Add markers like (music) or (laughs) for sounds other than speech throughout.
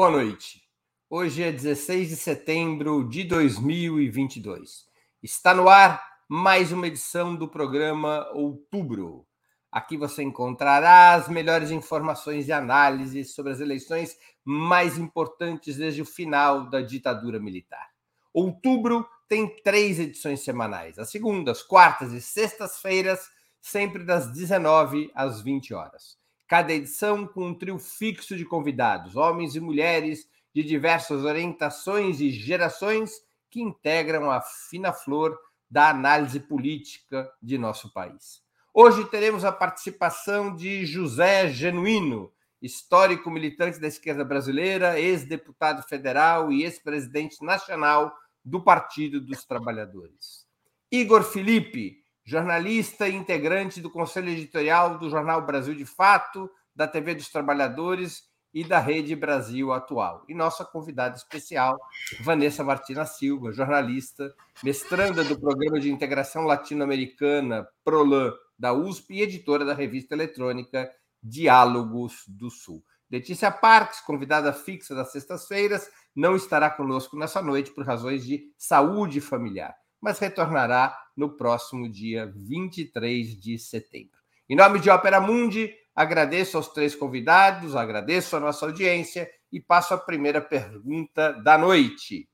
Boa noite. Hoje é 16 de setembro de 2022. Está no ar mais uma edição do programa Outubro. Aqui você encontrará as melhores informações e análises sobre as eleições mais importantes desde o final da ditadura militar. Outubro tem três edições semanais: as segundas, quartas e sextas-feiras, sempre das 19 às 20 horas. Cada edição com um trio fixo de convidados, homens e mulheres de diversas orientações e gerações que integram a fina flor da análise política de nosso país. Hoje teremos a participação de José Genuíno, histórico militante da esquerda brasileira, ex-deputado federal e ex-presidente nacional do Partido dos Trabalhadores. Igor Felipe, jornalista e integrante do conselho editorial do jornal Brasil de Fato, da TV dos Trabalhadores e da Rede Brasil Atual. E nossa convidada especial, Vanessa Martina Silva, jornalista, mestranda do Programa de Integração Latino-Americana, PROLAN, da USP e editora da revista eletrônica Diálogos do Sul. Letícia Parques, convidada fixa das sextas-feiras, não estará conosco nessa noite por razões de saúde familiar, mas retornará no próximo dia 23 de setembro. Em nome de Ópera Mundi, agradeço aos três convidados, agradeço a nossa audiência e passo a primeira pergunta da noite.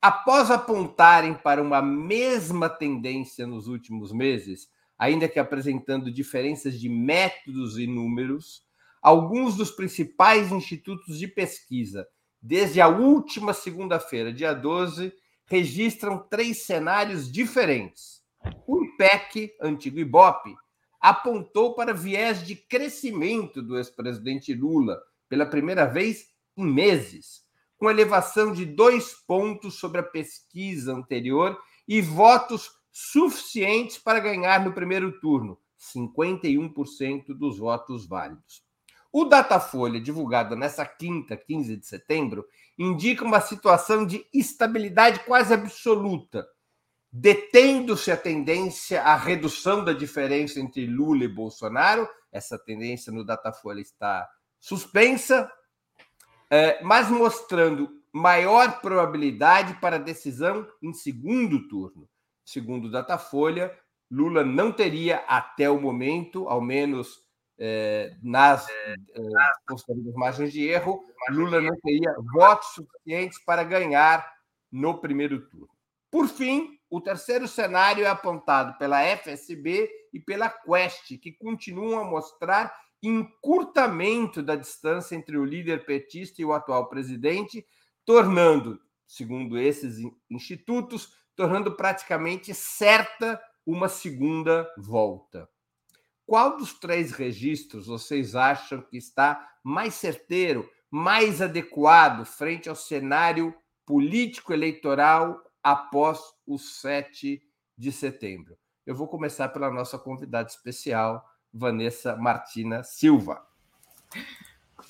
Após apontarem para uma mesma tendência nos últimos meses, ainda que apresentando diferenças de métodos e números, alguns dos principais institutos de pesquisa, desde a última segunda-feira, dia 12, registram três cenários diferentes. O IPEC, antigo IBOP, apontou para viés de crescimento do ex-presidente Lula pela primeira vez em meses, com elevação de dois pontos sobre a pesquisa anterior e votos suficientes para ganhar no primeiro turno, 51% dos votos válidos. O Datafolha, divulgado nessa quinta, 15 de setembro, indica uma situação de estabilidade quase absoluta, detendo-se a tendência à redução da diferença entre Lula e Bolsonaro. Essa tendência no Datafolha está suspensa, é, mas mostrando maior probabilidade para decisão em segundo turno. Segundo o Datafolha, Lula não teria, até o momento, ao menos é, nas é, é, margens de erro, Lula não teria votos suficientes para ganhar no primeiro turno. Por fim, o terceiro cenário é apontado pela FSB e pela Quest, que continuam a mostrar encurtamento da distância entre o líder petista e o atual presidente, tornando, segundo esses institutos, tornando praticamente certa uma segunda volta. Qual dos três registros vocês acham que está mais certeiro, mais adequado frente ao cenário político eleitoral após o 7 de setembro? Eu vou começar pela nossa convidada especial, Vanessa Martina Silva.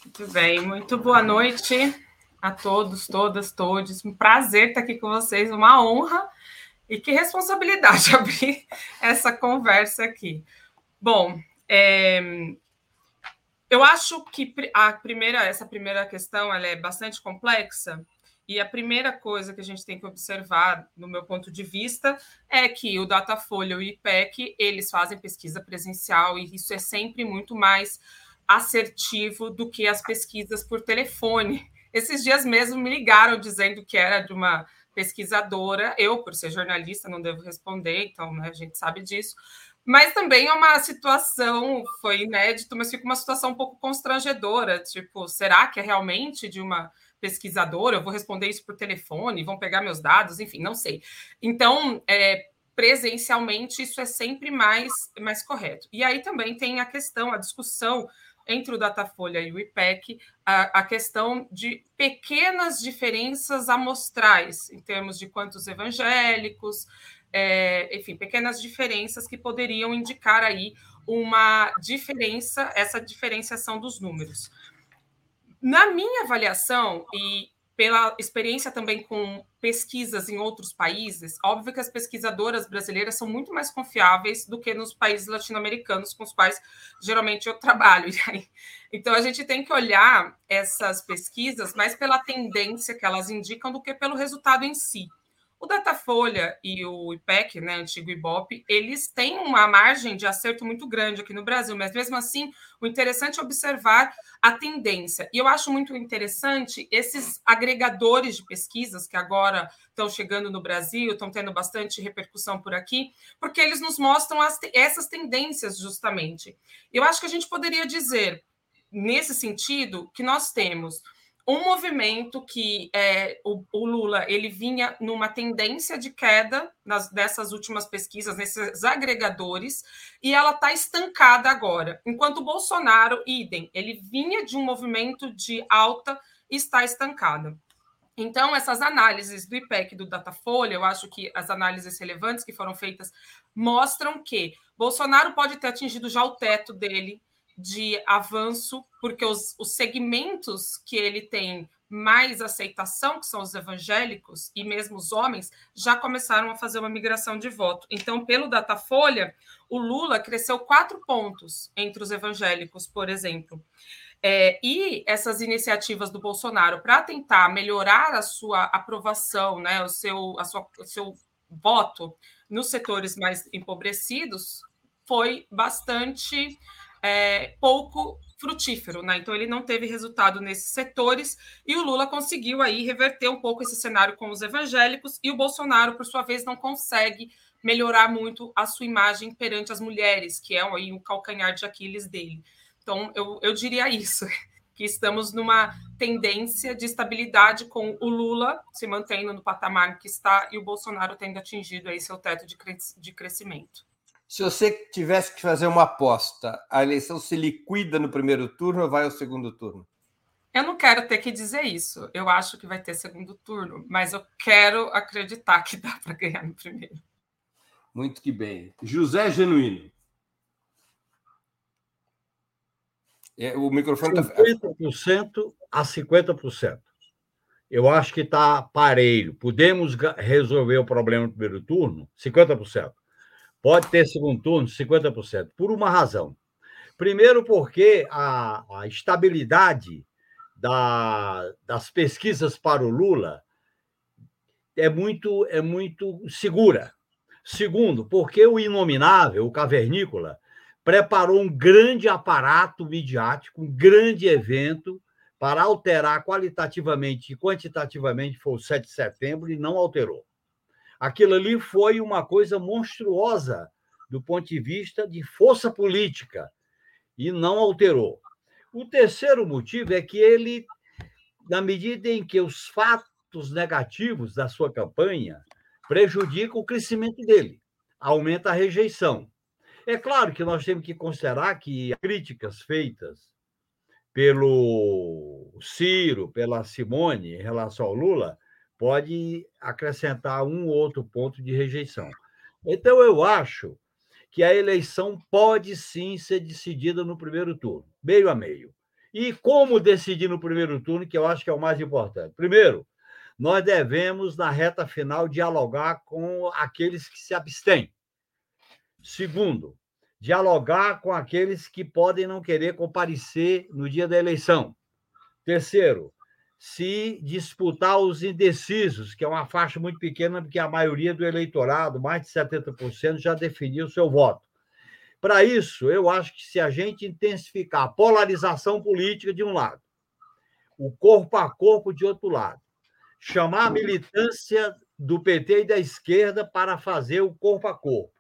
Muito bem, muito boa noite a todos, todas, todos. Um prazer estar aqui com vocês, uma honra e que responsabilidade (laughs) abrir essa conversa aqui. Bom, é, eu acho que a primeira, essa primeira questão ela é bastante complexa. E a primeira coisa que a gente tem que observar, no meu ponto de vista, é que o Datafolha e o IPEC, eles fazem pesquisa presencial e isso é sempre muito mais assertivo do que as pesquisas por telefone. Esses dias mesmo me ligaram dizendo que era de uma pesquisadora. Eu, por ser jornalista, não devo responder, então né, a gente sabe disso. Mas também é uma situação, foi inédito, mas fica uma situação um pouco constrangedora. Tipo, será que é realmente de uma pesquisadora? Eu vou responder isso por telefone, vão pegar meus dados, enfim, não sei. Então, é, presencialmente, isso é sempre mais, mais correto. E aí também tem a questão, a discussão entre o Datafolha e o IPEC, a, a questão de pequenas diferenças amostrais, em termos de quantos evangélicos, é, enfim, pequenas diferenças que poderiam indicar aí uma diferença, essa diferenciação dos números. Na minha avaliação, e pela experiência também com pesquisas em outros países, óbvio que as pesquisadoras brasileiras são muito mais confiáveis do que nos países latino-americanos com os quais geralmente eu trabalho. (laughs) Então a gente tem que olhar essas pesquisas mais pela tendência que elas indicam do que pelo resultado em si. O Datafolha e o IPEC, né, antigo IBOP, eles têm uma margem de acerto muito grande aqui no Brasil, mas mesmo assim, o interessante é observar a tendência. E eu acho muito interessante esses agregadores de pesquisas que agora estão chegando no Brasil, estão tendo bastante repercussão por aqui, porque eles nos mostram as, essas tendências justamente. Eu acho que a gente poderia dizer, nesse sentido, que nós temos um movimento que é, o, o, Lula ele vinha numa tendência de queda nas, dessas últimas pesquisas, nesses agregadores, e ela está estancada agora. Enquanto o Bolsonaro, idem, ele vinha de um movimento de alta e está estancado. Então, essas análises do IPEC e do Datafolha, eu acho que as análises relevantes que foram feitas mostram que Bolsonaro pode ter atingido já o teto dele de avanço, porque os, os segmentos que ele tem mais aceitação, que são os evangélicos e mesmo os homens, já começaram a fazer uma migração de voto. Então, pelo Datafolha, o Lula cresceu quatro pontos entre os evangélicos, por exemplo. É, e essas iniciativas do Bolsonaro para tentar melhorar a sua aprovação, né, o, seu, a sua, o seu voto nos setores mais empobrecidos, foi bastante é, pouco frutífero, né? Então ele não teve resultado nesses setores e o Lula conseguiu aí reverter um pouco esse cenário com os evangélicos e o Bolsonaro, por sua vez, não consegue melhorar muito a sua imagem perante as mulheres, que é aí o calcanhar de Aquiles dele. Então eu, eu diria isso, (laughs) que estamos numa tendência de estabilidade com o Lula se mantendo no patamar que está e o Bolsonaro tendo atingido aí seu teto de, de crescimento. Se você tivesse que fazer uma aposta, a eleição se liquida no primeiro turno ou vai ao segundo turno? Eu não quero ter que dizer isso. Eu acho que vai ter segundo turno, mas eu quero acreditar que (laughs) dá para ganhar no primeiro. Muito que bem. José Genuíno. É, o microfone está. 50% a 50%. Eu acho que está parelho. Podemos resolver o problema no primeiro turno? 50%. Pode ter segundo turno, 50%, por uma razão. Primeiro, porque a, a estabilidade da, das pesquisas para o Lula é muito, é muito segura. Segundo, porque o inominável, o cavernícola, preparou um grande aparato midiático, um grande evento para alterar qualitativamente e quantitativamente, foi o 7 de setembro, e não alterou. Aquilo ali foi uma coisa monstruosa do ponto de vista de força política e não alterou. O terceiro motivo é que ele, na medida em que os fatos negativos da sua campanha prejudicam o crescimento dele, aumenta a rejeição. É claro que nós temos que considerar que críticas feitas pelo Ciro, pela Simone em relação ao Lula, pode acrescentar um ou outro ponto de rejeição. Então, eu acho que a eleição pode sim ser decidida no primeiro turno, meio a meio. E como decidir no primeiro turno, que eu acho que é o mais importante? Primeiro, nós devemos, na reta final, dialogar com aqueles que se abstêm. Segundo, dialogar com aqueles que podem não querer comparecer no dia da eleição. Terceiro, se disputar os indecisos, que é uma faixa muito pequena, porque a maioria do eleitorado, mais de 70%, já definiu seu voto. Para isso, eu acho que se a gente intensificar a polarização política de um lado, o corpo a corpo de outro lado, chamar a militância do PT e da esquerda para fazer o corpo a corpo,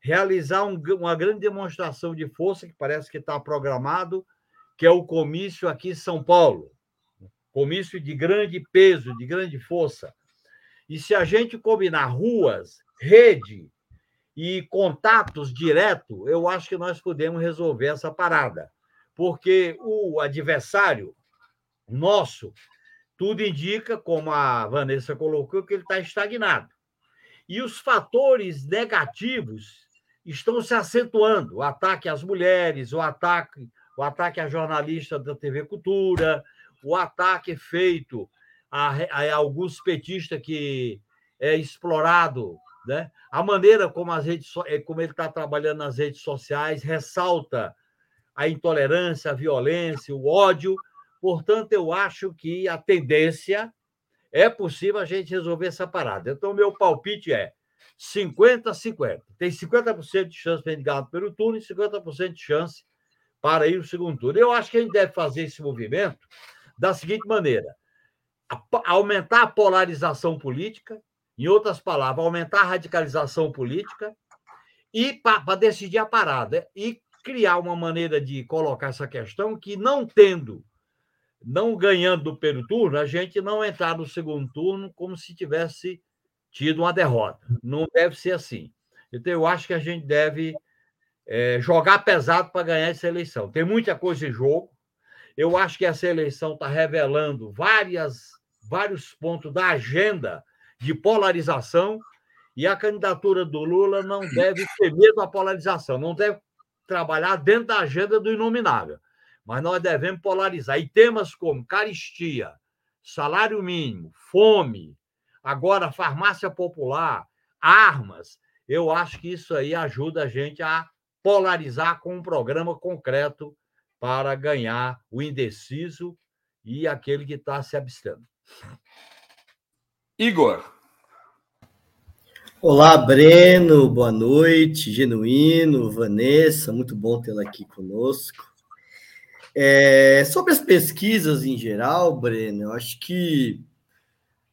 realizar um, uma grande demonstração de força, que parece que está programado, que é o comício aqui em São Paulo, comício de grande peso, de grande força. E se a gente combinar ruas, rede e contatos direto, eu acho que nós podemos resolver essa parada. Porque o adversário nosso, tudo indica, como a Vanessa colocou, que ele está estagnado. E os fatores negativos estão se acentuando. O ataque às mulheres, o ataque, o ataque à jornalista da TV Cultura, o ataque feito a, a alguns petistas que é explorado, né? A maneira como as redes, eh, como ele está trabalhando nas redes sociais ressalta a intolerância, a violência, o ódio. Portanto, eu acho que a tendência é possível a gente resolver essa parada. Então, meu palpite é 50-50. Tem 50% de chance para ele ganhar primeiro turno e 50% de chance para ir no segundo turno. Eu acho que a gente deve fazer esse movimento da seguinte maneira: aumentar a polarização política, em outras palavras, aumentar a radicalização política e para decidir a parada e criar uma maneira de colocar essa questão que não tendo não ganhando do primeiro turno, a gente não entrar no segundo turno como se tivesse tido uma derrota. Não deve ser assim. Então, eu acho que a gente deve é, jogar pesado para ganhar essa eleição. Tem muita coisa em jogo. Eu acho que essa eleição está revelando várias, vários pontos da agenda de polarização e a candidatura do Lula não deve ter medo da polarização, não deve trabalhar dentro da agenda do inominável. Mas nós devemos polarizar. E temas como caristia, salário mínimo, fome, agora farmácia popular, armas, eu acho que isso aí ajuda a gente a polarizar com um programa concreto para ganhar o indeciso e aquele que está se abstendo. Igor. Olá, Breno, boa noite, Genuíno, Vanessa, muito bom tê-la aqui conosco. É, sobre as pesquisas em geral, Breno, eu acho que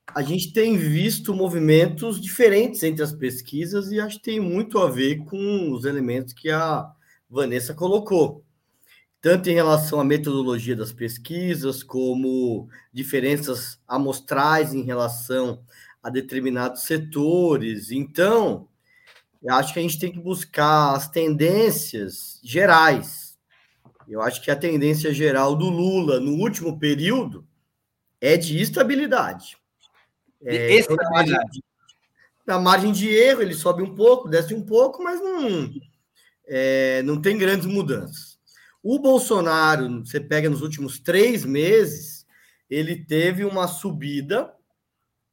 a gente tem visto movimentos diferentes entre as pesquisas e acho que tem muito a ver com os elementos que a Vanessa colocou tanto em relação à metodologia das pesquisas, como diferenças amostrais em relação a determinados setores. Então, eu acho que a gente tem que buscar as tendências gerais. Eu acho que a tendência geral do Lula no último período é de estabilidade. É, estabilidade. Na, margem, na margem de erro, ele sobe um pouco, desce um pouco, mas não, é, não tem grandes mudanças. O Bolsonaro, você pega nos últimos três meses, ele teve uma subida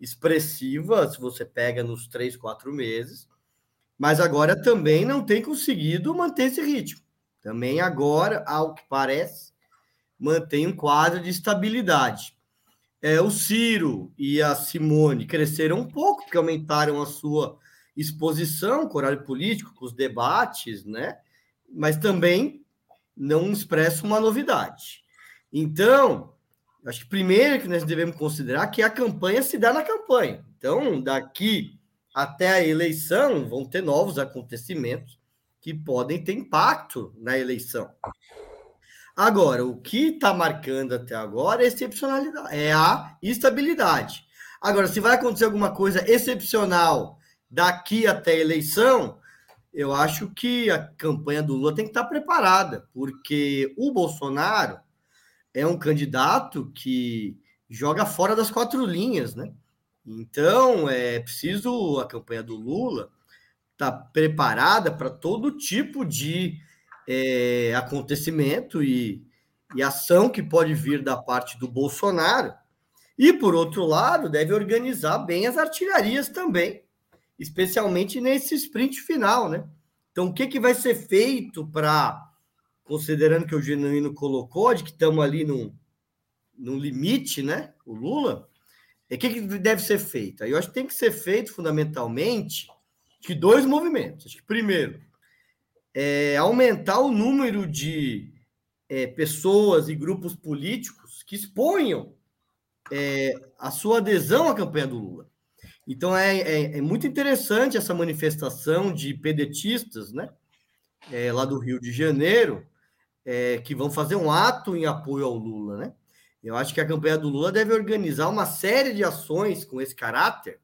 expressiva, se você pega nos três, quatro meses, mas agora também não tem conseguido manter esse ritmo. Também agora, ao que parece, mantém um quadro de estabilidade. É, o Ciro e a Simone cresceram um pouco, porque aumentaram a sua exposição com o horário político, com os debates, né? Mas também não expressa uma novidade. Então, acho que primeiro que nós devemos considerar que a campanha se dá na campanha. Então, daqui até a eleição, vão ter novos acontecimentos que podem ter impacto na eleição. Agora, o que está marcando até agora é excepcionalidade, é a estabilidade. Agora, se vai acontecer alguma coisa excepcional daqui até a eleição, eu acho que a campanha do Lula tem que estar preparada, porque o Bolsonaro é um candidato que joga fora das quatro linhas, né? Então, é preciso a campanha do Lula estar tá preparada para todo tipo de é, acontecimento e, e ação que pode vir da parte do Bolsonaro. E, por outro lado, deve organizar bem as artilharias também, especialmente nesse sprint final, né? Então, o que, que vai ser feito para, considerando que o Genuíno colocou, de que estamos ali no, no limite, né? O Lula, o que, que deve ser feito? Aí eu acho que tem que ser feito, fundamentalmente, que dois movimentos. Acho que, primeiro, é aumentar o número de é, pessoas e grupos políticos que exponham é, a sua adesão à campanha do Lula. Então é, é, é, muito interessante essa manifestação de pedetistas, né? É, lá do Rio de Janeiro, é, que vão fazer um ato em apoio ao Lula, né? Eu acho que a campanha do Lula deve organizar uma série de ações com esse caráter,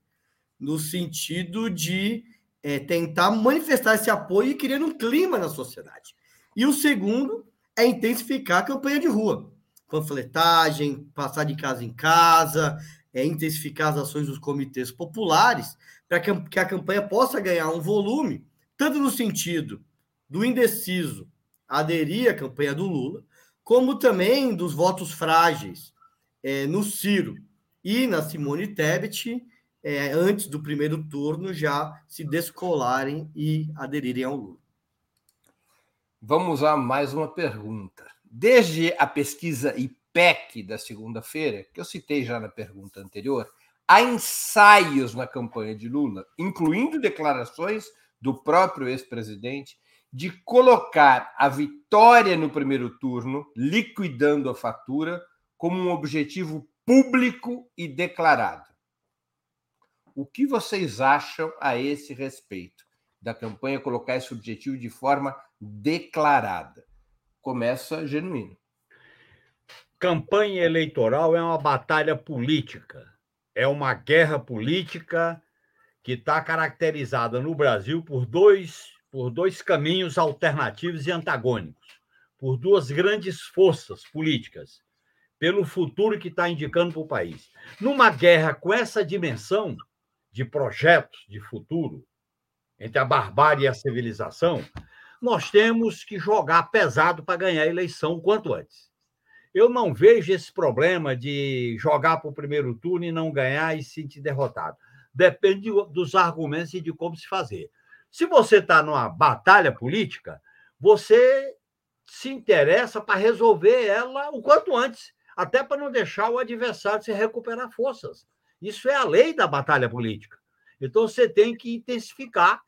no sentido de é, tentar manifestar esse apoio e criar um clima na sociedade. E o segundo é intensificar a campanha de rua, panfletagem, passar de casa em casa, é, intensificar as ações dos comitês populares para que, a campanha possa ganhar um volume, tanto no sentido do indeciso aderir à campanha do Lula, como também dos votos frágeis é, no Ciro e na Simone Tebet, é, antes do primeiro turno, já se descolarem e aderirem ao Lula. Vamos a mais uma pergunta. Desde a pesquisa IPEC da segunda-feira, que eu citei já na pergunta anterior, há ensaios na campanha de Lula, incluindo declarações do próprio ex-presidente, de colocar a vitória no primeiro turno, liquidando a fatura, como um objetivo público e declarado. O que vocês acham a esse respeito da campanha colocar esse objetivo de forma declarada? Começa genuíno. Campanha eleitoral é uma batalha política, é uma guerra política que está caracterizada no Brasil por dois, por dois caminhos alternativos e antagônicos, por duas grandes forças políticas, pelo futuro que está indicando para o país. Numa guerra com essa dimensão de projetos de futuro, entre a barbárie e a civilização, nós temos que jogar pesado para ganhar a eleição o quanto antes. Eu não vejo esse problema de jogar para o primeiro turno e não ganhar e se sentir derrotado. Depende dos argumentos e de como se fazer. Se você está numa batalha política, você se interessa para resolver ela o quanto antes, até para não deixar o adversário se recuperar forças. Isso é a lei da batalha política. Então você tem que intensificar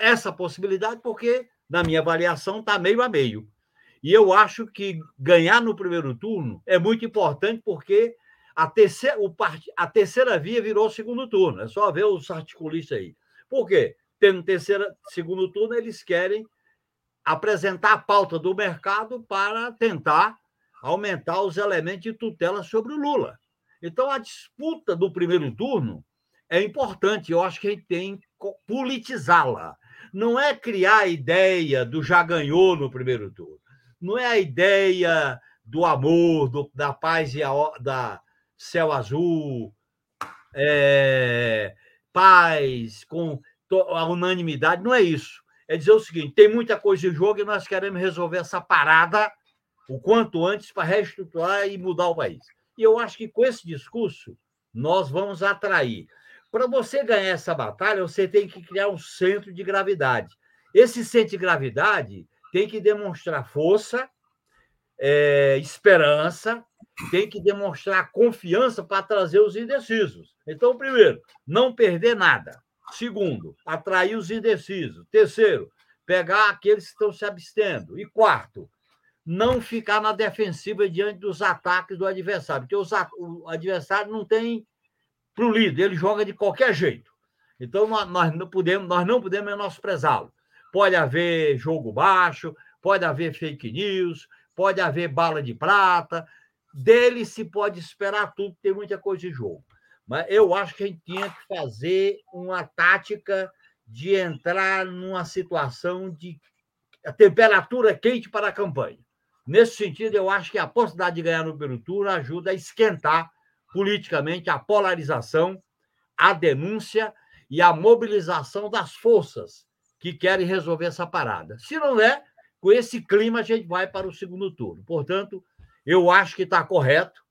essa possibilidade, porque, na minha avaliação, está meio a meio. E eu acho que ganhar no primeiro turno é muito importante, porque a terceira, o part... a terceira via virou segundo turno. É só ver os articulistas aí. Por quê? Tendo terceira, segundo turno, eles querem apresentar a pauta do mercado para tentar aumentar os elementos de tutela sobre o Lula. Então, a disputa do primeiro turno é importante. Eu acho que a gente tem que politizá-la. Não é criar a ideia do já ganhou no primeiro turno. Não é a ideia do amor, do, da paz e a, da céu azul, é, paz, com a unanimidade. Não é isso. É dizer o seguinte: tem muita coisa em jogo e nós queremos resolver essa parada o quanto antes para reestruturar e mudar o país. E eu acho que com esse discurso nós vamos atrair para você ganhar essa batalha, você tem que criar um centro de gravidade. Esse centro de gravidade tem que demonstrar força, é, esperança, tem que demonstrar confiança para trazer os indecisos. Então, primeiro, não perder nada. Segundo, atrair os indecisos. Terceiro, pegar aqueles que estão se abstendo. E quarto, não ficar na defensiva diante dos ataques do adversário, porque os, o adversário não tem para o líder, ele joga de qualquer jeito. Então, nós não podemos, nós não podemos menosprezá-lo. Pode haver jogo baixo, pode haver fake news, pode haver bala de prata. Dele se pode esperar tudo, tem muita coisa em jogo. Mas eu acho que a gente tinha que fazer uma tática de entrar numa situação de temperatura quente para a campanha. Nesse sentido, eu acho que a possibilidade de ganhar no primeiro turno ajuda a esquentar politicamente a polarização, a denúncia e a mobilização das forças que querem resolver essa parada. Se não é, com esse clima a gente vai para o segundo turno. Portanto, eu acho que está correto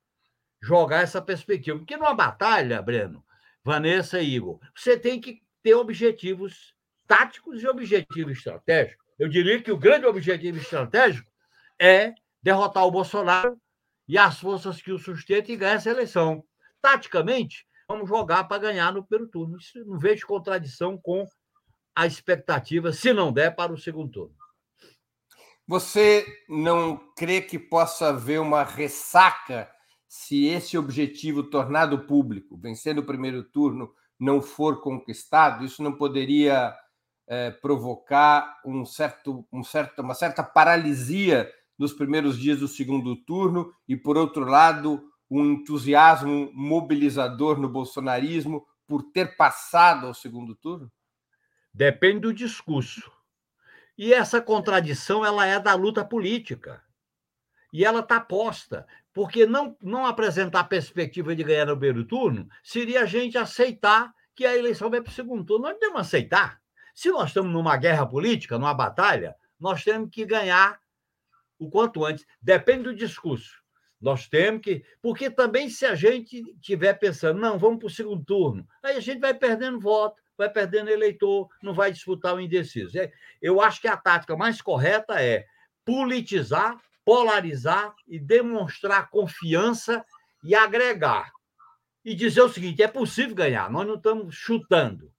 jogar essa perspectiva. Porque numa batalha, Breno, Vanessa e Igor, você tem que ter objetivos táticos e objetivos estratégicos. Eu diria que o grande objetivo estratégico é derrotar o Bolsonaro e as forças que o sustentam e ganhar essa eleição. Taticamente, vamos jogar para ganhar no primeiro turno. Isso não vejo contradição com a expectativa, se não der, para o segundo turno. Você não crê que possa haver uma ressaca se esse objetivo tornado público, vencendo o primeiro turno, não for conquistado? Isso não poderia é, provocar um certo, um certo, uma certa paralisia nos primeiros dias do segundo turno e, por outro lado, um entusiasmo mobilizador no bolsonarismo por ter passado ao segundo turno? Depende do discurso. E essa contradição ela é da luta política. E ela está posta, porque não, não apresentar perspectiva de ganhar no primeiro turno seria a gente aceitar que a eleição vai para o segundo turno. Nós que aceitar. Se nós estamos numa guerra política, numa batalha, nós temos que ganhar o quanto antes. Depende do discurso. Nós temos que. Porque também, se a gente estiver pensando, não, vamos para o segundo turno, aí a gente vai perdendo voto, vai perdendo eleitor, não vai disputar o indeciso. É, eu acho que a tática mais correta é politizar, polarizar e demonstrar confiança e agregar. E dizer o seguinte: é possível ganhar, nós não estamos chutando.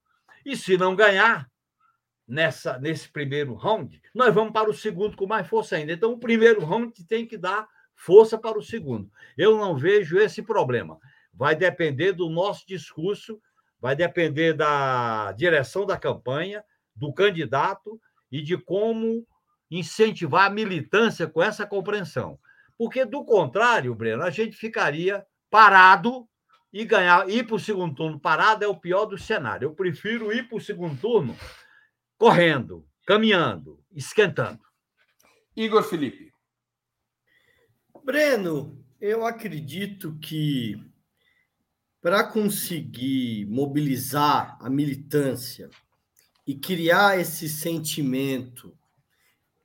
E se não ganhar, nessa nesse primeiro round, nós vamos para o segundo com mais força ainda. Então, o primeiro round tem que dar força para o segundo. Eu não vejo esse problema. Vai depender do nosso discurso, vai depender da direção da campanha, do candidato e de como incentivar a militância com essa compreensão. Porque, do contrário, Breno, a gente ficaria parado e ganhar. Ir para o segundo turno parado é o pior do cenário. Eu prefiro ir para o segundo turno correndo, caminhando, esquentando. Igor Felipe. Breno, eu acredito que para conseguir mobilizar a militância e criar esse sentimento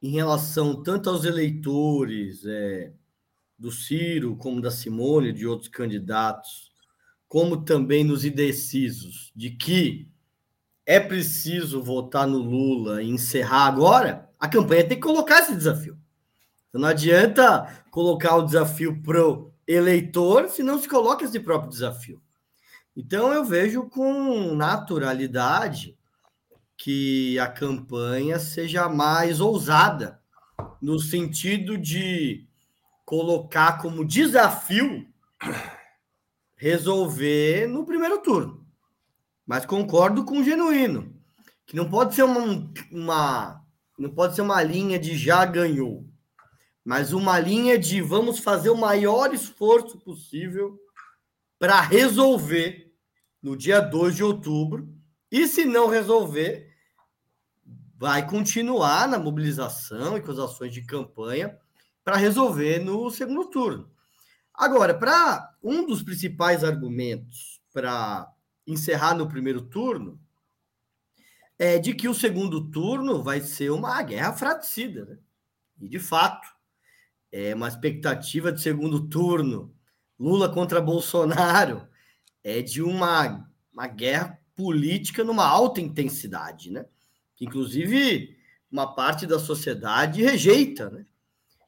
em relação tanto aos eleitores é, do Ciro, como da Simone, de outros candidatos, como também nos indecisos, de que é preciso votar no Lula e encerrar agora, a campanha tem que colocar esse desafio. Não adianta colocar o desafio para o eleitor se não se coloca esse próprio desafio. Então, eu vejo com naturalidade que a campanha seja mais ousada, no sentido de colocar como desafio resolver no primeiro turno. Mas concordo com o genuíno, que não pode ser uma, uma não pode ser uma linha de já ganhou mas uma linha de vamos fazer o maior esforço possível para resolver no dia 2 de outubro. E se não resolver, vai continuar na mobilização e com as ações de campanha para resolver no segundo turno. Agora, para um dos principais argumentos para encerrar no primeiro turno é de que o segundo turno vai ser uma guerra fratricida, né? E de fato, é uma expectativa de segundo turno, Lula contra Bolsonaro, é de uma, uma guerra política numa alta intensidade, né? Que inclusive uma parte da sociedade rejeita, né?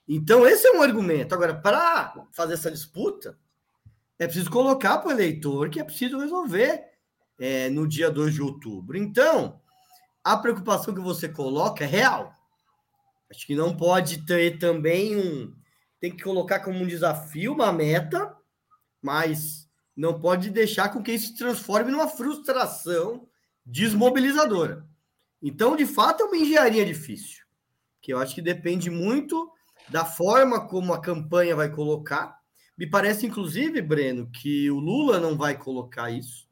Então, esse é um argumento. Agora, para fazer essa disputa, é preciso colocar para o eleitor que é preciso resolver é, no dia 2 de outubro. Então, a preocupação que você coloca é real. Acho que não pode ter também um. Tem que colocar como um desafio, uma meta, mas não pode deixar com que isso se transforme numa frustração desmobilizadora. Então, de fato, é uma engenharia difícil, que eu acho que depende muito da forma como a campanha vai colocar. Me parece, inclusive, Breno, que o Lula não vai colocar isso,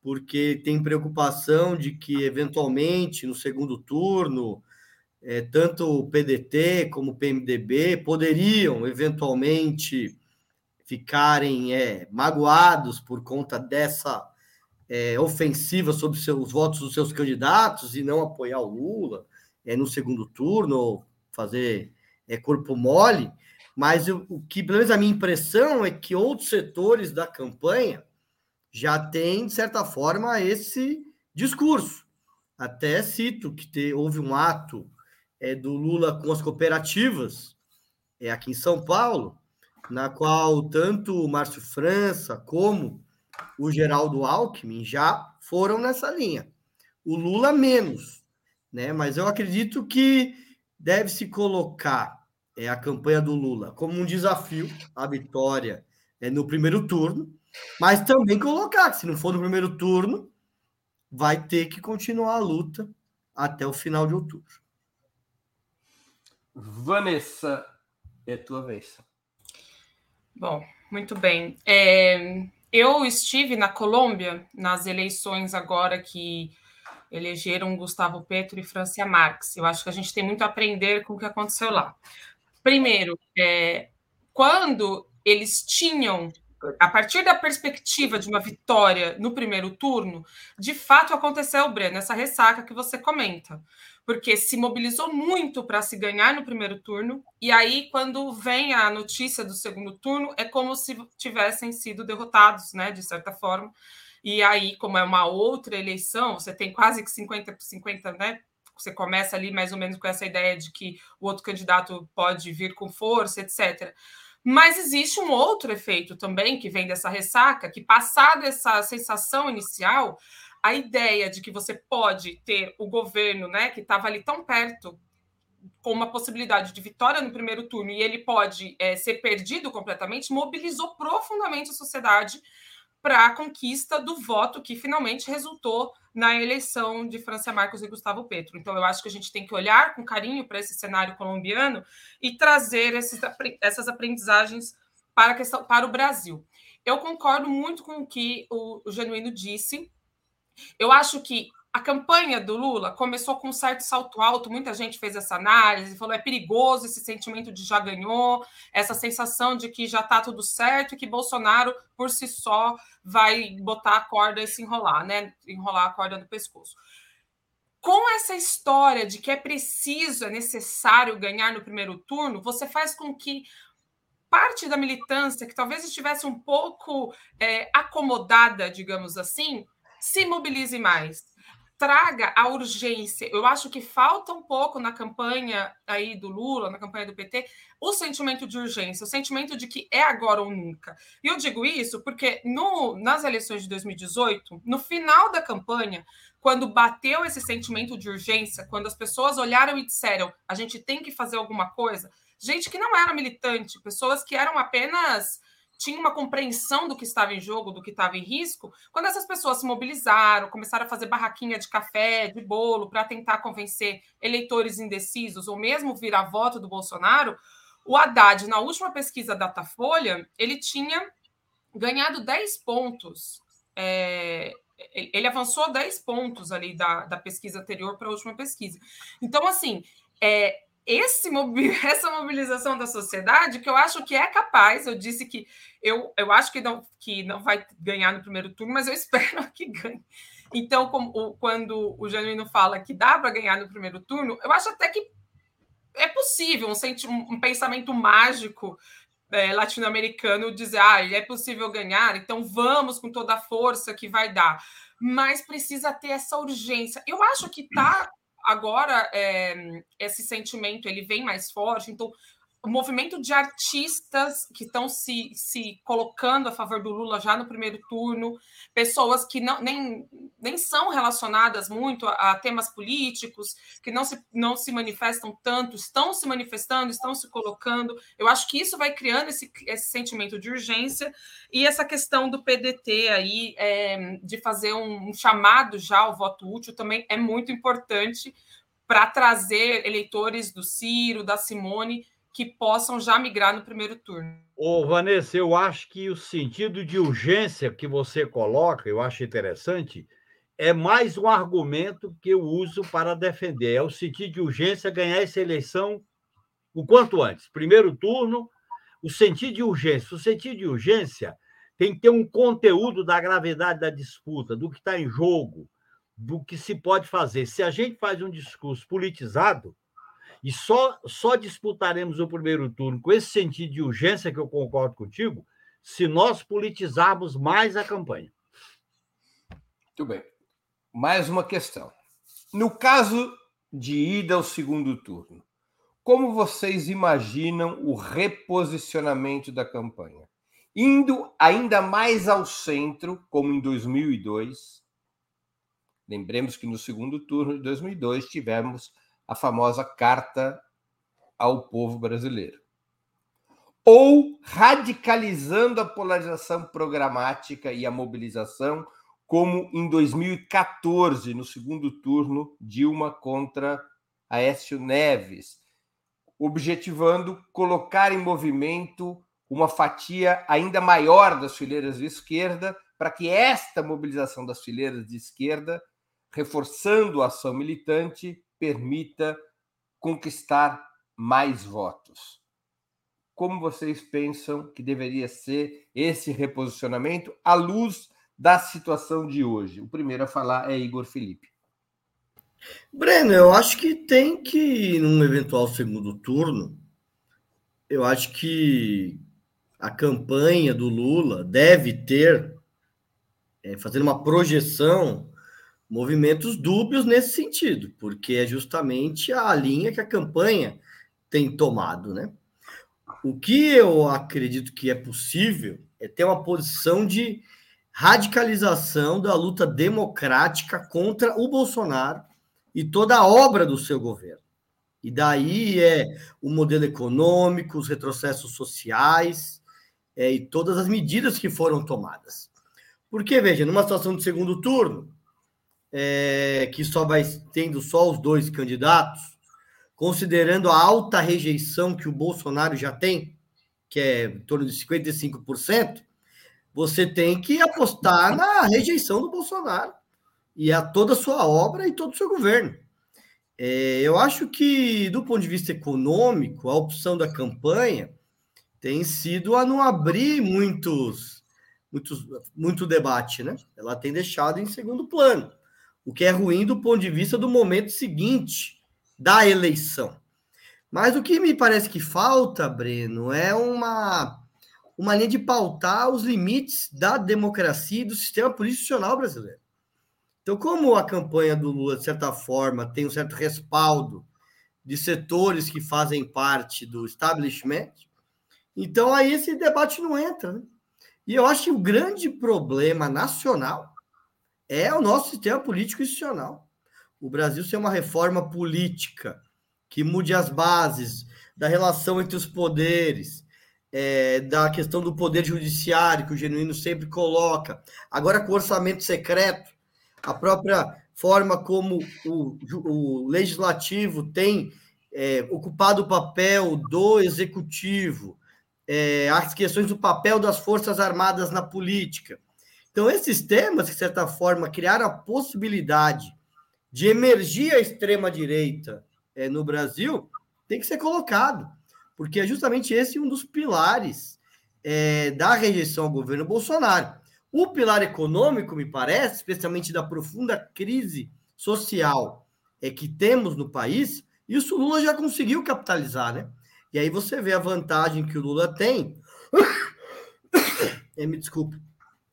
porque tem preocupação de que, eventualmente, no segundo turno, é, tanto o PDT como o PMDB poderiam eventualmente ficarem é, magoados por conta dessa é, ofensiva sobre seus votos dos seus candidatos e não apoiar o Lula é, no segundo turno, ou fazer é, corpo mole. Mas o, o que, pelo menos a minha impressão, é que outros setores da campanha já têm, de certa forma, esse discurso. Até cito que te, houve um ato é, do Lula com as cooperativas, é, aqui em São Paulo, na qual tanto o Márcio França como o Geraldo Alckmin já foram nessa linha. O Lula menos, né? Mas eu acredito que deve se colocar é, a campanha do Lula como um desafio à vitória é, no primeiro turno, mas também colocar que se não for no primeiro turno, vai ter que continuar a luta até o final de outubro. Vanessa, é tua vez. Bom, muito bem. É, eu estive na Colômbia nas eleições agora que elegeram Gustavo Petro e Francia Marx. Eu acho que a gente tem muito a aprender com o que aconteceu lá. Primeiro, é, quando eles tinham a partir da perspectiva de uma vitória no primeiro turno, de fato aconteceu, Breno, essa ressaca que você comenta. Porque se mobilizou muito para se ganhar no primeiro turno, e aí, quando vem a notícia do segundo turno, é como se tivessem sido derrotados, né, de certa forma. E aí, como é uma outra eleição, você tem quase que 50 por 50, né? Você começa ali mais ou menos com essa ideia de que o outro candidato pode vir com força, etc. Mas existe um outro efeito também que vem dessa ressaca, que passado essa sensação inicial, a ideia de que você pode ter o governo, né, que estava ali tão perto, com uma possibilidade de vitória no primeiro turno, e ele pode é, ser perdido completamente, mobilizou profundamente a sociedade para a conquista do voto que finalmente resultou na eleição de França Marcos e Gustavo Petro. Então, eu acho que a gente tem que olhar com carinho para esse cenário colombiano e trazer esses, essas aprendizagens para, questão, para o Brasil. Eu concordo muito com o que o, o Genuíno disse. Eu acho que a campanha do Lula começou com um certo salto alto, muita gente fez essa análise, falou é perigoso esse sentimento de já ganhou, essa sensação de que já está tudo certo e que Bolsonaro, por si só, vai botar a corda e se enrolar, né? Enrolar a corda no pescoço. Com essa história de que é preciso, é necessário ganhar no primeiro turno, você faz com que parte da militância, que talvez estivesse um pouco é, acomodada, digamos assim, se mobilize mais traga a urgência. Eu acho que falta um pouco na campanha aí do Lula, na campanha do PT, o sentimento de urgência, o sentimento de que é agora ou nunca. E eu digo isso porque no, nas eleições de 2018, no final da campanha, quando bateu esse sentimento de urgência, quando as pessoas olharam e disseram a gente tem que fazer alguma coisa, gente que não era militante, pessoas que eram apenas tinha uma compreensão do que estava em jogo, do que estava em risco, quando essas pessoas se mobilizaram, começaram a fazer barraquinha de café, de bolo, para tentar convencer eleitores indecisos ou mesmo virar voto do Bolsonaro, o Haddad, na última pesquisa Datafolha, ele tinha ganhado 10 pontos. É, ele avançou 10 pontos ali da, da pesquisa anterior para a última pesquisa. Então, assim, é, esse, (laughs) essa mobilização da sociedade que eu acho que é capaz. Eu disse que eu, eu acho que não, que não vai ganhar no primeiro turno, mas eu (laughs) espero que ganhe. Então, como, quando o Genuíno fala que dá para ganhar no primeiro turno, eu acho até que é possível um, um pensamento mágico é, latino-americano dizer ah, é possível ganhar, então vamos com toda a força que vai dar. Mas precisa ter essa urgência. Eu acho que está agora é, esse sentimento ele vem mais forte, então o movimento de artistas que estão se, se colocando a favor do Lula já no primeiro turno, pessoas que não, nem, nem são relacionadas muito a, a, temas políticos, que não se, não se manifestam tanto, estão se manifestando, estão se colocando. Eu acho que isso vai criando esse, esse sentimento de urgência e essa questão do PDT aí, é, de fazer um, um chamado já ao voto útil, também é muito importante para trazer eleitores do Ciro, da Simone que possam já migrar no primeiro turno. Ô, Vanessa, eu acho que o sentido de urgência que você coloca, eu acho interessante, é mais um argumento que eu uso para defender. É o sentido de urgência ganhar essa eleição o quanto antes. Primeiro turno, o sentido de urgência. O sentido de urgência tem que ter um conteúdo da gravidade da disputa, do que está em jogo, do que se pode fazer. Se a gente faz um discurso politizado, e só, só disputaremos o primeiro turno com esse sentido de urgência que eu concordo contigo, se nós politizarmos mais a campanha. Muito bem. Mais uma questão. No caso de ida ao segundo turno, como vocês imaginam o reposicionamento da campanha? Indo ainda mais ao centro, como em 2002. Lembremos que no segundo turno de 2002 tivemos a famosa carta ao povo brasileiro. Ou radicalizando a polarização programática e a mobilização, como em 2014, no segundo turno, Dilma contra Aécio Neves, objetivando colocar em movimento uma fatia ainda maior das fileiras de esquerda, para que esta mobilização das fileiras de esquerda, reforçando a ação militante, permita conquistar mais votos. como vocês pensam que deveria ser esse reposicionamento à luz da situação de hoje? O primeiro a falar é Igor Felipe. Breno, eu acho que tem que, num eventual segundo turno, eu acho que a campanha do Lula deve ter, é, fazendo uma projeção, movimentos dúbios nesse sentido, porque é justamente a linha que a campanha tem tomado, né? O que eu acredito que é possível é ter uma posição de radicalização da luta democrática contra o Bolsonaro e toda a obra do seu governo. E daí é o modelo econômico, os retrocessos sociais é, e todas as medidas que foram tomadas. Porque, veja, numa situação de segundo turno, é, que só vai tendo só os dois candidatos, considerando a alta rejeição que o Bolsonaro já tem, que é em torno de 55%, você tem que apostar na rejeição do Bolsonaro e a toda a sua obra e todo o seu governo. É, eu acho que, do ponto de vista econômico, a opção da campanha tem sido a não abrir muitos, muitos, muito debate, né? Ela tem deixado em segundo plano, o que é ruim do ponto de vista do momento seguinte da eleição. Mas o que me parece que falta, Breno, é uma, uma linha de pautar os limites da democracia e do sistema político brasileiro. Então, como a campanha do Lula, de certa forma, tem um certo respaldo de setores que fazem parte do establishment, então aí esse debate não entra. Né? E eu acho que o grande problema nacional é o nosso sistema político institucional. O Brasil ser uma reforma política que mude as bases da relação entre os poderes, é, da questão do poder judiciário, que o Genuíno sempre coloca, agora com orçamento secreto, a própria forma como o, o legislativo tem é, ocupado o papel do executivo, é, as questões do papel das Forças Armadas na política. Então, esses temas, de certa forma, criaram a possibilidade de emergir a extrema-direita é, no Brasil, tem que ser colocado, porque é justamente esse um dos pilares é, da rejeição ao governo Bolsonaro. O pilar econômico, me parece, especialmente da profunda crise social é, que temos no país, isso o Lula já conseguiu capitalizar, né? E aí você vê a vantagem que o Lula tem, (coughs) é, me desculpe,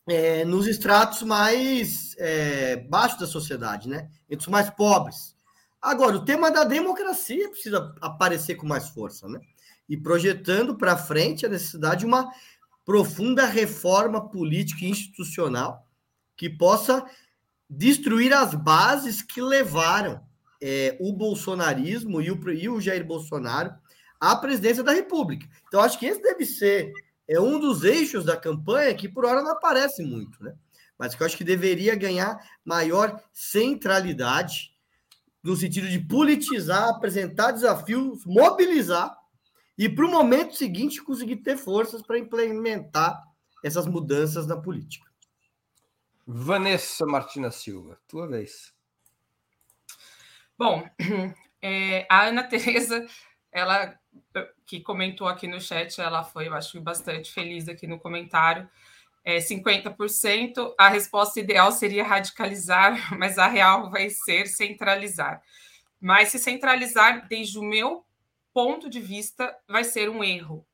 é, nos estratos mais é, baixos da sociedade, né? Entre os mais pobres. Agora, o tema da democracia precisa aparecer com mais força, né? E projetando para frente a necessidade de uma profunda reforma política e institucional que possa destruir as bases que levaram é, o bolsonarismo e o, e o Jair Bolsonaro à presidência da República. Então, acho que esse deve ser é um dos eixos da campanha que por hora não aparece muito, né? Mas que eu acho que deveria ganhar maior centralidade no sentido de politizar, apresentar desafios, mobilizar e para o momento seguinte conseguir ter forças para implementar essas mudanças na política. Vanessa Martina Silva, tua vez. Bom, (clears throat) é, a Ana Tereza, ela que comentou aqui no chat, ela foi, eu acho, bastante feliz aqui no comentário. É, 50%, a resposta ideal seria radicalizar, (laughs) mas a real vai ser centralizar. Mas se centralizar, desde o meu ponto de vista, vai ser um erro.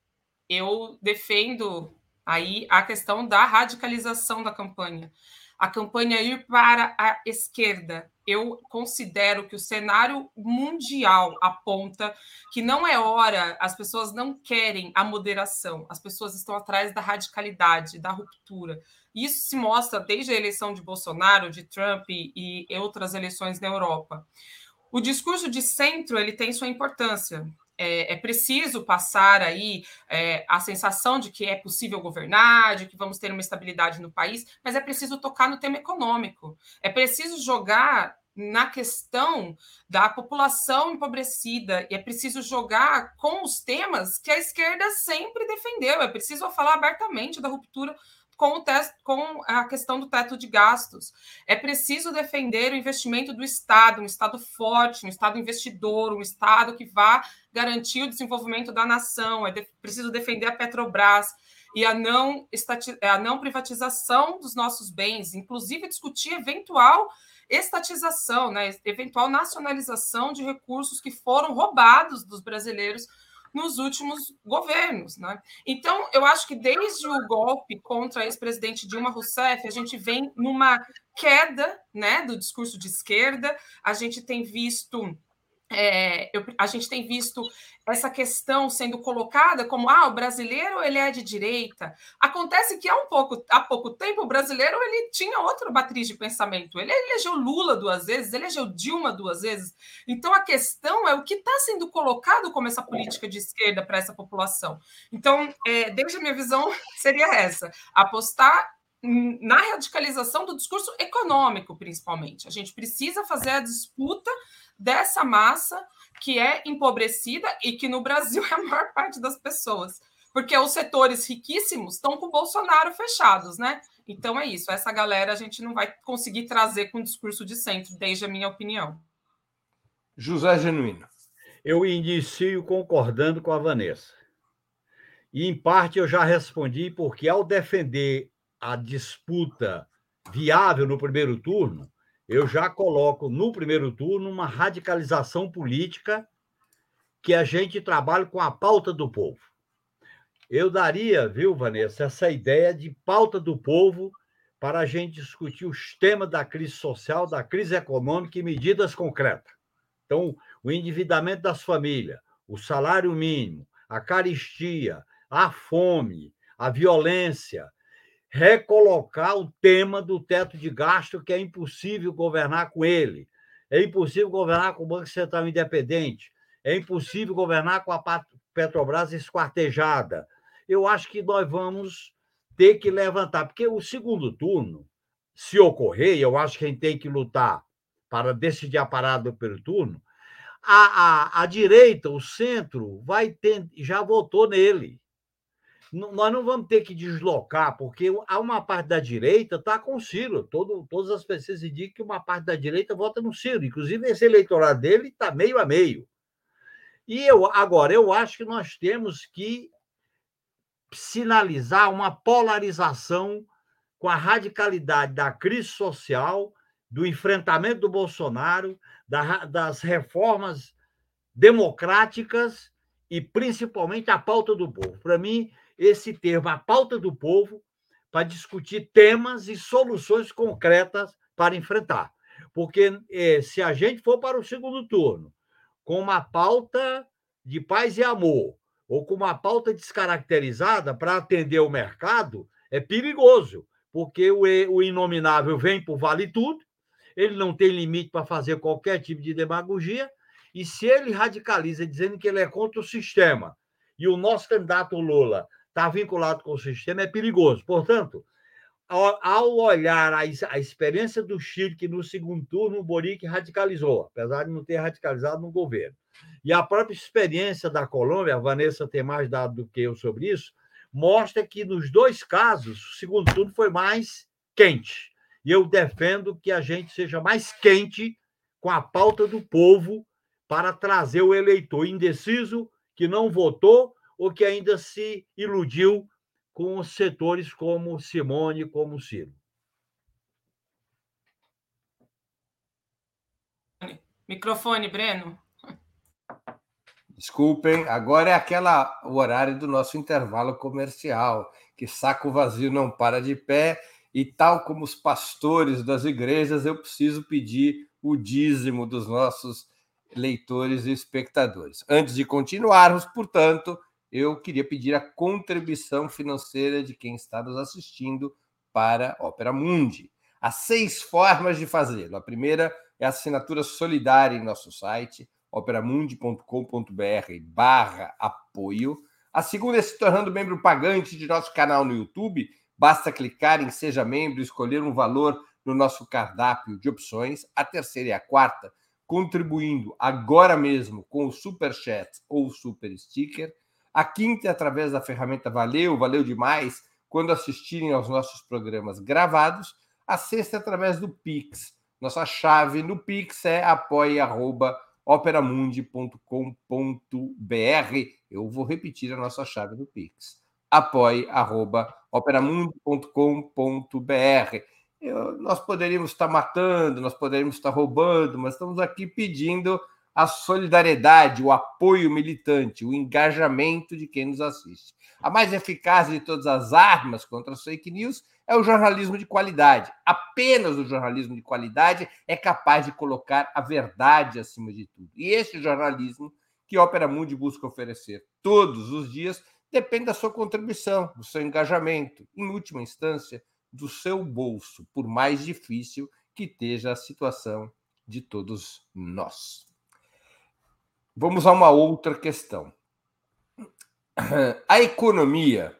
Eu defendo aí a questão da radicalização da campanha. A campanha ir para a esquerda. Eu considero que o cenário mundial aponta que não é hora, as pessoas não querem a moderação, as pessoas estão atrás da radicalidade, da ruptura. Isso se mostra desde a eleição de Bolsonaro, de Trump e, e outras eleições na Europa. O discurso de centro ele tem sua importância é, é, preciso passar aí é, a sensação de que é possível governar, de que vamos ter uma estabilidade no país, mas é preciso tocar no tema econômico. É preciso jogar na questão da população empobrecida e é preciso jogar com os temas que a esquerda sempre defendeu. É preciso falar abertamente da ruptura com, o teto, com a questão do teto de gastos. É preciso defender o investimento do Estado, um Estado forte, um Estado investidor, um Estado que vá garantir o desenvolvimento da nação. É de, preciso defender a Petrobras e a não, a não privatização dos nossos bens, inclusive discutir eventual estatização, né, eventual nacionalização de recursos que foram roubados dos brasileiros nos últimos governos. Né? Então, eu acho que desde o golpe contra a ex-presidente Dilma Rousseff, a gente vem numa queda né, do discurso de esquerda, a gente tem visto é, eu, a gente tem visto essa questão sendo colocada como ah, o brasileiro ele é de direita. Acontece que há um pouco, há pouco tempo o brasileiro ele tinha outra matriz de pensamento. Ele elegeu Lula duas vezes, elegeu Dilma duas vezes. Então a questão é o que está sendo colocado como essa política de esquerda para essa população. Então, é, desde a minha visão, (laughs) seria essa: apostar na radicalização do discurso econômico, principalmente. A gente precisa fazer a disputa dessa massa que é empobrecida e que no Brasil é a maior (laughs) parte das pessoas. Porque os setores riquíssimos estão com o Bolsonaro fechados, né? Então é isso. Essa galera a gente não vai conseguir trazer com o discurso de centro, desde a minha opinião. José Genuíno. Eu inicio concordando com a Vanessa. E, em parte, eu já respondi, porque ao defender a disputa viável no primeiro turno, eu já coloco no primeiro turno uma radicalização política que a gente trabalha com a pauta do povo. Eu daria, viu, Vanessa, essa ideia de pauta do povo para a gente discutir os temas da crise social, da crise econômica e medidas concretas. Então, o endividamento das famílias, o salário mínimo, a caristia, a fome, a violência, recolocar o tema do teto de gasto, que é impossível governar com ele. É impossível governar com o Banco Central independente. É impossível governar com a Petrobras esquartejada. Eu acho que nós vamos ter que levantar, porque o segundo turno, se ocorrer, eu acho que a gente tem que lutar para decidir a parada primeiro turno, a, a, a direita, o centro, vai ter, já votou nele nós não vamos ter que deslocar, porque há uma parte da direita está com o Ciro. Todo, todas as pessoas indicam que uma parte da direita vota no Ciro. Inclusive, esse eleitorado dele está meio a meio. E eu agora, eu acho que nós temos que sinalizar uma polarização com a radicalidade da crise social, do enfrentamento do Bolsonaro, da, das reformas democráticas e principalmente a pauta do povo. Para mim, esse termo, a pauta do povo, para discutir temas e soluções concretas para enfrentar. Porque eh, se a gente for para o segundo turno com uma pauta de paz e amor, ou com uma pauta descaracterizada para atender o mercado, é perigoso, porque o, o inominável vem por vale tudo, ele não tem limite para fazer qualquer tipo de demagogia, e se ele radicaliza dizendo que ele é contra o sistema, e o nosso candidato Lula está vinculado com o sistema, é perigoso. Portanto, ao, olhar a, a, experiência do Chile, que no segundo turno o Boric radicalizou, apesar de não ter radicalizado no governo, e a própria experiência da Colômbia, a Vanessa tem mais dado do que eu sobre isso, mostra que nos dois casos o segundo turno foi mais quente. E eu defendo que a gente seja mais quente com a pauta do povo para trazer o eleitor indeciso que não votou ou que ainda se iludiu com setores como Simone, como Ciro? Microfone, Breno. Desculpem, agora é aquela o horário do nosso intervalo comercial, que saco vazio não para de pé, e tal como os pastores das igrejas, eu preciso pedir o dízimo dos nossos leitores e espectadores. Antes de continuarmos, portanto, eu queria pedir a contribuição financeira de quem está nos assistindo para Opera Mundi. Há seis formas de fazê-lo. A primeira é a assinatura solidária em nosso site, operamundi.com.br barra apoio. A segunda é se tornando membro pagante de nosso canal no YouTube. Basta clicar em Seja Membro escolher um valor no nosso cardápio de opções. A terceira e a quarta, contribuindo agora mesmo com o Super Chat ou Super Sticker. A quinta através da ferramenta Valeu, valeu demais, quando assistirem aos nossos programas gravados, a sexta através do Pix. Nossa chave no Pix é apoia.operamundi.com.br. Eu vou repetir a nossa chave do Pix. apoia.operamundi.com.br. Nós poderíamos estar matando, nós poderíamos estar roubando, mas estamos aqui pedindo a solidariedade, o apoio militante, o engajamento de quem nos assiste. A mais eficaz de todas as armas contra as fake news é o jornalismo de qualidade. Apenas o jornalismo de qualidade é capaz de colocar a verdade acima de tudo. E esse jornalismo que a Opera Mundi busca oferecer todos os dias depende da sua contribuição, do seu engajamento, em última instância, do seu bolso, por mais difícil que esteja a situação de todos nós. Vamos a uma outra questão. A economia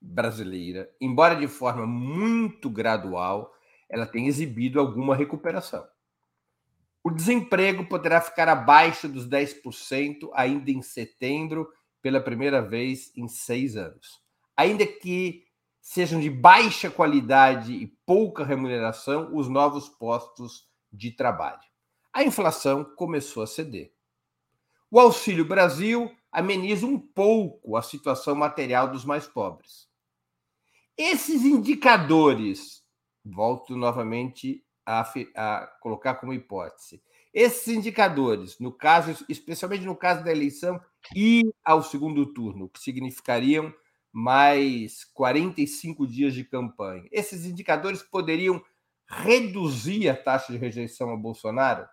brasileira, embora de forma muito gradual, ela tem exibido alguma recuperação. O desemprego poderá ficar abaixo dos 10% ainda em setembro, pela primeira vez em seis anos. Ainda que sejam de baixa qualidade e pouca remuneração os novos postos de trabalho. A inflação começou a ceder. O Auxílio Brasil ameniza um pouco a situação material dos mais pobres. Esses indicadores, volto novamente a, a, colocar como hipótese, esses indicadores, no caso, especialmente no caso da eleição e ao segundo turno, que significariam mais 45 dias de campanha, esses indicadores poderiam reduzir a taxa de rejeição a Bolsonaro?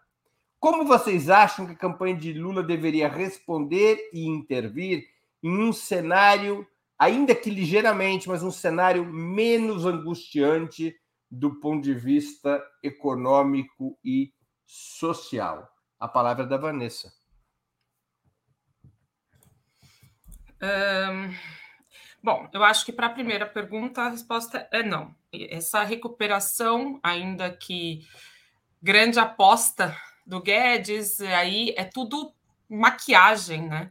Como vocês acham que a campanha de Lula deveria responder e intervir em um cenário, ainda que ligeiramente, mas um cenário menos angustiante do ponto de vista econômico e social? A palavra é da Vanessa. Um, bom, eu acho que para a primeira pergunta a resposta é não. Essa recuperação, ainda que grande aposta do Guedes, aí é tudo maquiagem, né?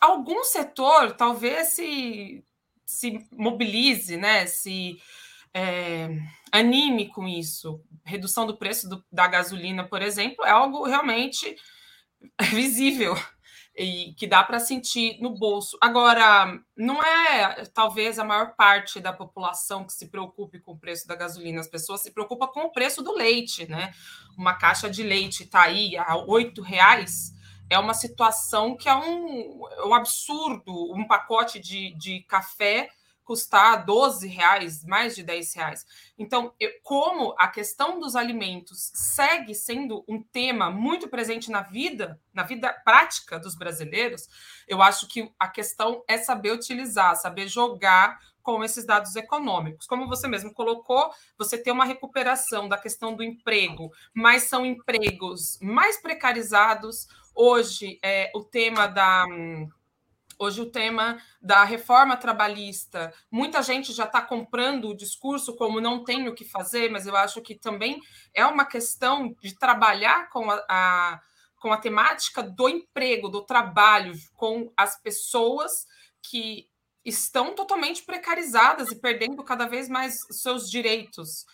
Algum setor talvez se, se mobilize, né? Se é, anime com isso. Redução do preço do, da gasolina, por exemplo, é algo realmente (laughs) visível e que dá para sentir no bolso. Agora, não é talvez a maior parte da população que se preocupe com o preço da gasolina, as pessoas se preocupam com o preço do leite, né? Uma caixa de leite está aí a oito reais, é uma situação que é um, um absurdo, um pacote de, de café custar 12 reais, mais de 10 reais. Então, eu, como a questão dos alimentos segue sendo um tema muito presente na vida, na vida prática dos brasileiros, eu acho que a questão é saber utilizar, saber jogar com esses dados econômicos. Como você mesmo colocou, você tem uma recuperação da questão do emprego, mas são empregos mais precarizados. Hoje, é, o tema da hum, Hoje, o tema da reforma trabalhista, muita gente já está comprando o discurso como não tem o que fazer, mas eu acho que também é uma questão de trabalhar com a, a com a temática do emprego, do trabalho, com as pessoas que estão totalmente precarizadas e perdendo cada vez mais seus direitos.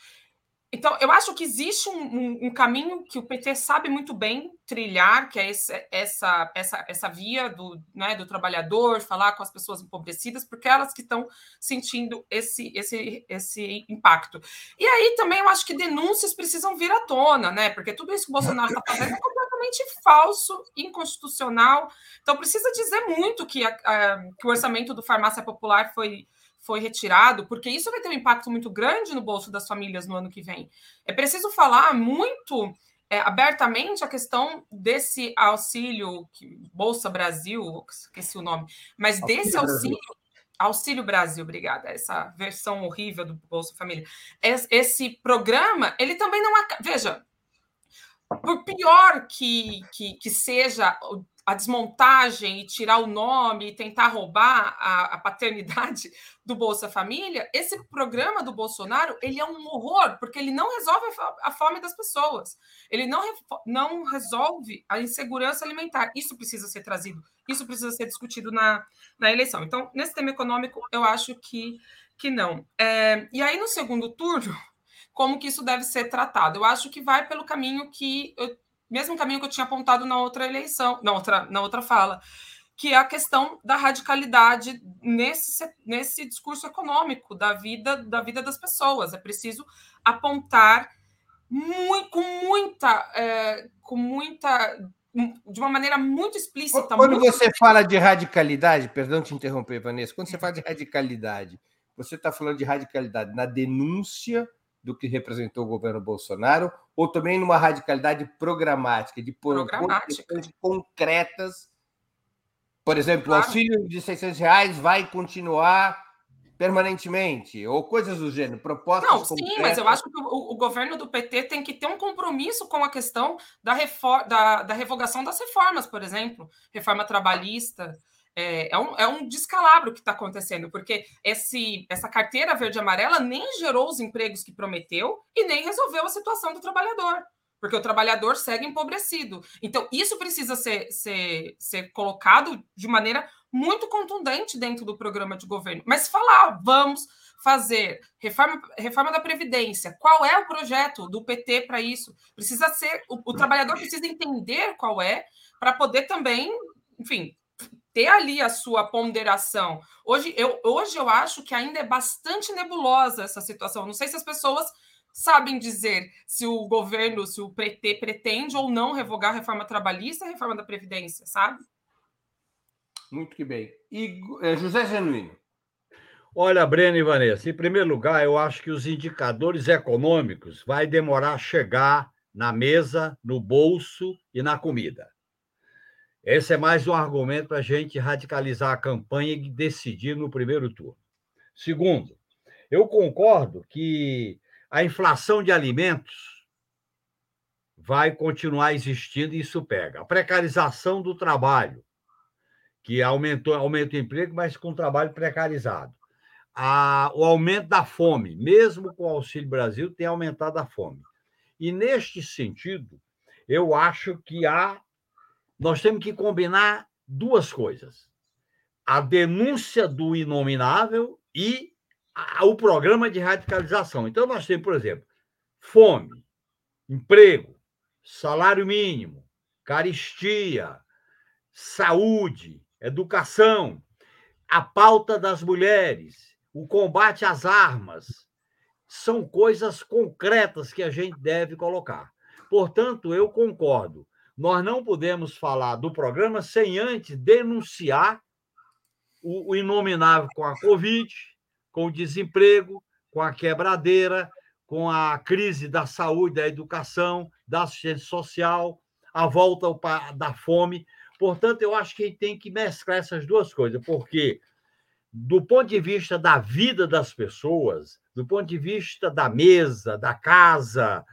Então, eu acho que existe um, um, um, caminho que o PT sabe muito bem trilhar, que é esse, essa, essa, essa via do, né, do trabalhador, falar com as pessoas empobrecidas, porque elas que estão sentindo esse, esse, esse impacto. E aí também eu acho que denúncias precisam vir à tona, né? Porque tudo isso que o Bolsonaro está fazendo é completamente falso, inconstitucional. Então, precisa dizer muito que, a, a, que o orçamento do Farmácia Popular foi foi retirado, porque isso vai ter um impacto muito grande no bolso das famílias no ano que vem. É preciso falar muito é, abertamente a questão desse auxílio, que, Bolsa Brasil, esqueci o nome, mas auxílio desse auxílio. Brasil. Auxílio Brasil, obrigada. Essa versão horrível do Bolsa Família. Esse programa, ele também não. Veja, por pior que, que, que seja a desmontagem e tirar o nome e tentar roubar a, a, paternidade (laughs) do Bolsa Família, esse programa do Bolsonaro ele é um horror, porque ele não resolve a, fome das pessoas, ele não, não resolve a insegurança alimentar. Isso precisa ser trazido, isso precisa ser discutido na, na eleição. Então, nesse tema econômico, eu acho que, que não. É, e aí, no segundo turno, como que isso deve ser tratado? Eu acho que vai pelo caminho que eu mesmo caminho que eu tinha apontado na outra eleição, na outra, na outra fala, que é a questão da radicalidade nesse, nesse discurso econômico da vida da vida das pessoas. É preciso apontar muito, com muita, é, com muita, de uma maneira muito explícita. Quando muito... você fala de radicalidade, perdão te interromper, Vanessa, quando você fala de radicalidade, você está falando de radicalidade na denúncia do que representou o governo Bolsonaro, ou também numa radicalidade programática, de pôr questões concretas. Por exemplo, claro. o auxílio de 600 reais vai continuar permanentemente, ou coisas do gênero, propostas Não, concretas. sim, mas eu acho que o, o, governo do PT tem que ter um compromisso com a questão da, da, da revogação das reformas, por exemplo, reforma trabalhista, é, é, um, é um descalabro que está acontecendo, porque esse, essa carteira verde-amarela nem gerou os empregos que prometeu e nem resolveu a situação do trabalhador, porque o trabalhador segue empobrecido. Então, isso precisa ser, ser, ser colocado de maneira muito contundente dentro do programa de governo. Mas falar, vamos fazer reforma, reforma da Previdência, qual é o projeto do PT para isso? Precisa ser, o, o trabalhador precisa entender qual é, para poder também, enfim, ter ali a sua ponderação. Hoje eu, hoje eu acho que ainda é bastante nebulosa essa situação. Não sei se as pessoas sabem dizer se o governo, se o PT pretende ou não revogar a reforma trabalhista e a reforma da Previdência, sabe? Muito que bem. E é, José Genuíno. Olha, Breno e Vanessa, em primeiro lugar, eu acho que os indicadores econômicos vai demorar a chegar na mesa, no bolso e na comida. Esse é mais um argumento para a gente radicalizar a campanha e decidir no primeiro turno. Segundo, eu concordo que a inflação de alimentos vai continuar existindo e isso pega. A precarização do trabalho, que aumentou, aumenta o emprego, mas com trabalho precarizado. A, o aumento da fome, mesmo com o Auxílio Brasil, tem aumentado a fome. E, neste sentido, eu acho que há nós temos que combinar duas coisas: a denúncia do inominável e a, o programa de radicalização. Então, nós temos, por exemplo, fome, emprego, salário mínimo, caristia, saúde, educação, a pauta das mulheres, o combate às armas. São coisas concretas que a gente deve colocar. Portanto, eu concordo nós não podemos falar do programa sem antes denunciar o, o inominável com a Covid, com o desemprego, com a quebradeira, com a crise da saúde, da educação, da assistência social, a volta da fome. Portanto, eu acho que tem que mesclar essas duas coisas, porque, do ponto de vista da vida das pessoas, do ponto de vista da mesa, da casa,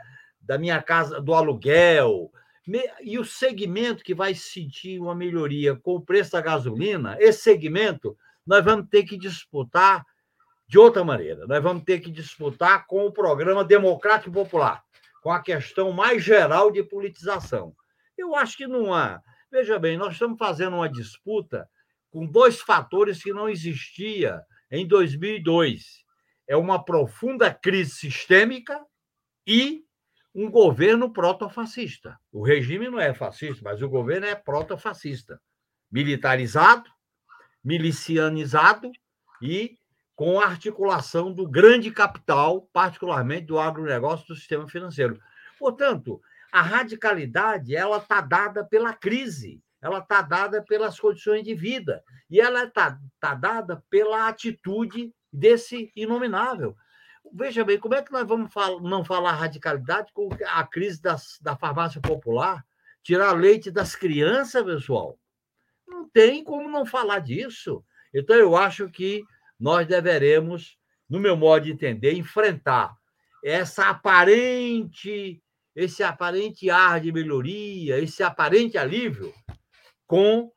da minha casa, do aluguel, e o segmento que vai sentir uma melhoria com o preço da gasolina, esse segmento nós vamos ter que disputar de outra maneira. Nós vamos ter que disputar com o programa Democrático Popular, com a questão mais geral de politização. Eu acho que não há. Veja bem, nós estamos fazendo uma disputa com dois fatores que não existia em 2002. É uma profunda crise sistêmica e um governo proto-fascista. O regime não é fascista, mas o governo é proto-fascista. Militarizado, milicianizado e com a articulação do grande capital, particularmente do agronegócio do sistema financeiro. Portanto, a radicalidade ela está dada pela crise, ela está dada pelas condições de vida e ela está tá dada pela atitude desse inominável. Veja bem, como é que nós vamos fal não falar radicalidade com a crise das, da farmácia popular? Tirar leite das crianças, pessoal? Não tem como não falar disso. Então, eu acho que nós deveremos, no meu modo de entender, enfrentar essa aparente, esse aparente ar de melhoria, esse aparente alívio, com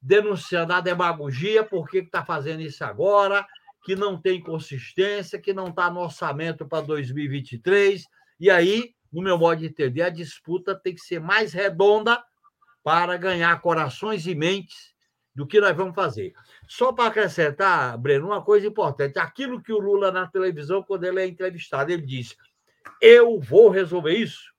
denunciando a demagogia, por que está fazendo isso agora, que não tem consistência, que não está no orçamento para 2023. E aí, no meu modo de entender, a disputa tem que ser mais redonda para ganhar corações e mentes do que nós vamos fazer. Só para acrescentar, Breno, uma coisa importante: aquilo que o Lula na televisão, quando ele é entrevistado, ele disse: Eu vou resolver isso.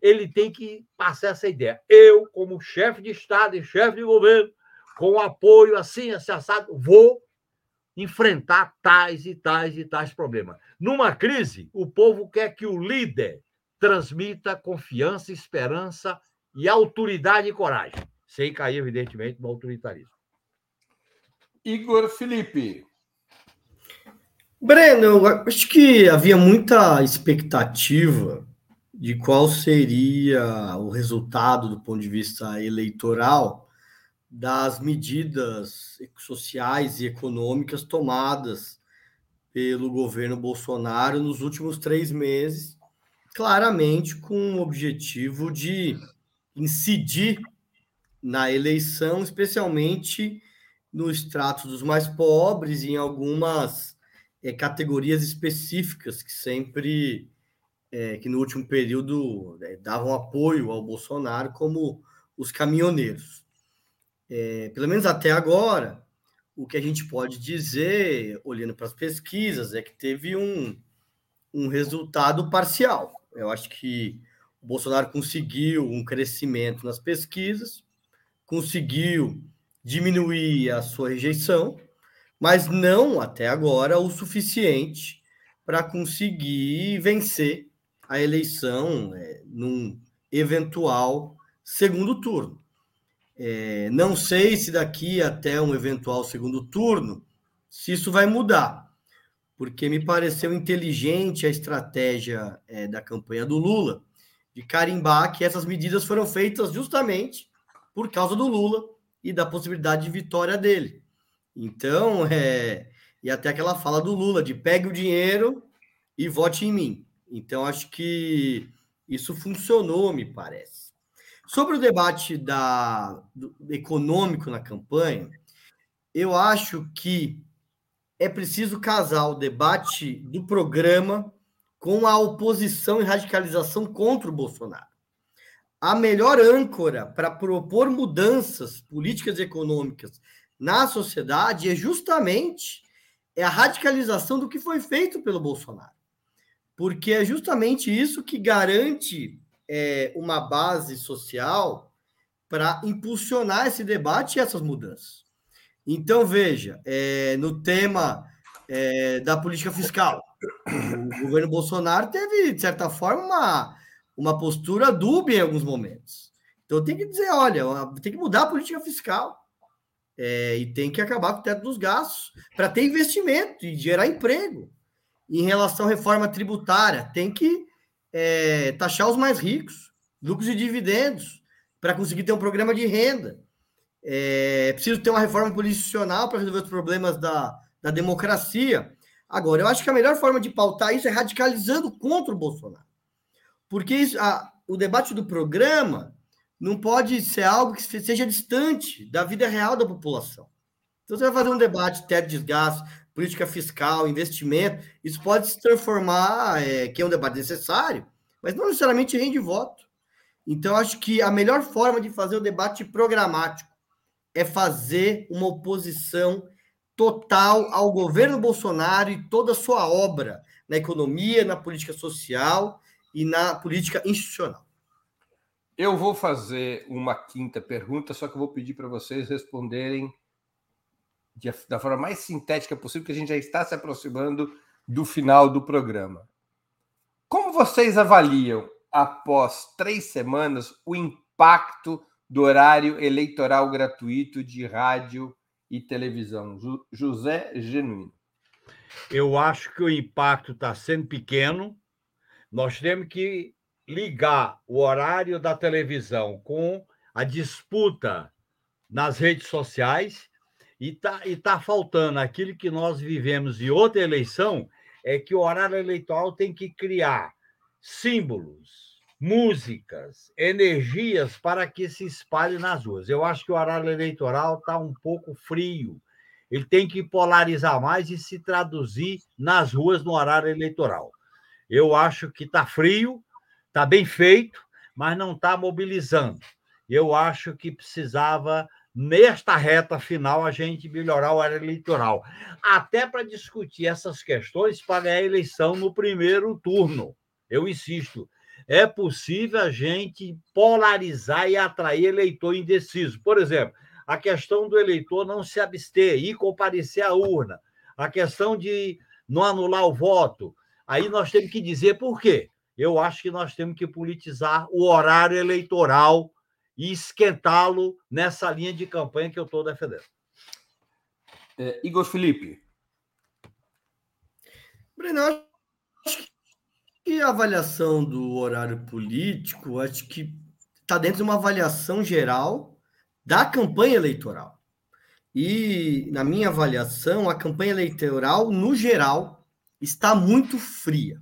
Ele tem que passar essa ideia. Eu, como chefe de Estado e chefe de governo, com apoio assim, assado, vou enfrentar tais e tais e tais problemas. Numa crise, o povo quer que o líder transmita confiança, esperança e autoridade e coragem, sem cair, evidentemente, no autoritarismo. Igor Felipe. Breno, acho que havia muita expectativa de qual seria o resultado do ponto de vista eleitoral das medidas sociais e econômicas tomadas pelo governo Bolsonaro nos últimos três meses, claramente com o objetivo de incidir na eleição, especialmente no extrato dos mais pobres e em algumas é, categorias específicas que sempre, é, que no último período é, davam apoio ao Bolsonaro, como os caminhoneiros é, pelo menos até agora, o que a gente pode dizer, olhando para as pesquisas, é que teve um, um resultado parcial. Eu acho que o Bolsonaro conseguiu um crescimento nas pesquisas, conseguiu diminuir a sua rejeição, mas não até agora o suficiente para conseguir vencer a eleição é, num eventual segundo turno. É, não sei se daqui até um eventual segundo turno, se isso vai mudar, porque me pareceu inteligente a estratégia é, da campanha do Lula de carimbar que essas medidas foram feitas justamente por causa do Lula e da possibilidade de vitória dele. Então, é, e até aquela fala do Lula de pegue o dinheiro e vote em mim. Então, acho que isso funcionou, me parece. Sobre o debate da, do, econômico na campanha, eu acho que é preciso casar o debate do programa com a oposição e radicalização contra o Bolsonaro. A melhor âncora para propor mudanças políticas e econômicas na sociedade é justamente é a radicalização do que foi feito pelo Bolsonaro. Porque é justamente isso que garante é, uma base social para impulsionar esse debate e essas mudanças. Então, veja, é, no tema é, da política fiscal, o governo Bolsonaro teve, de certa forma, uma, uma postura dúbia em alguns momentos. Então, tem que dizer: olha, tem que mudar a política fiscal. É, e tem que acabar com o teto dos gastos para ter investimento e gerar emprego. Em relação à reforma tributária, tem que é, taxar os mais ricos, lucros e dividendos, para conseguir ter um programa de renda. É preciso ter uma reforma institucional para resolver os problemas da, da democracia. Agora, eu acho que a melhor forma de pautar isso é radicalizando contra o Bolsonaro. Porque isso, a, o debate do programa não pode ser algo que seja distante da vida real da população. Então, você vai fazer um debate teto de desgaste, política fiscal, investimento, isso pode se transformar, é, que é um debate necessário, mas não necessariamente rende voto. Então, acho que a melhor forma de fazer o debate programático é fazer uma oposição total ao governo Bolsonaro e toda a sua obra na economia, na política social e na política institucional. Eu vou fazer uma quinta pergunta, só que eu vou pedir para vocês responderem de, da forma mais sintética possível, que a gente já está se aproximando do final do programa. Como vocês avaliam, após três semanas, o impacto do horário eleitoral gratuito de rádio e televisão? José Genuíno. Eu acho que o impacto está sendo pequeno. Nós temos que ligar o horário da televisão com a disputa nas redes sociais e está e tá faltando aquilo que nós vivemos de outra eleição, é que o horário eleitoral tem que criar símbolos, músicas, energias para que se espalhe nas ruas. Eu acho que o horário eleitoral está um pouco frio. Ele tem que polarizar mais e se traduzir nas ruas no horário eleitoral. Eu acho que está frio, está bem feito, mas não está mobilizando. Eu acho que precisava, nesta reta final, a gente melhorar o horário eleitoral, até para discutir essas questões para a eleição no primeiro turno. Eu insisto, é possível a gente polarizar e atrair eleitor indeciso. Por exemplo, a questão do eleitor não se abster e comparecer à urna, a questão de não anular o voto. Aí nós temos que dizer por quê. Eu acho que nós temos que politizar o horário eleitoral e esquentá-lo nessa linha de campanha que eu estou defendendo. É, Igor Felipe. Breno, acho que a avaliação do horário político, acho que está dentro de uma avaliação geral da campanha eleitoral. E, na minha avaliação, a campanha eleitoral, no geral, está muito fria.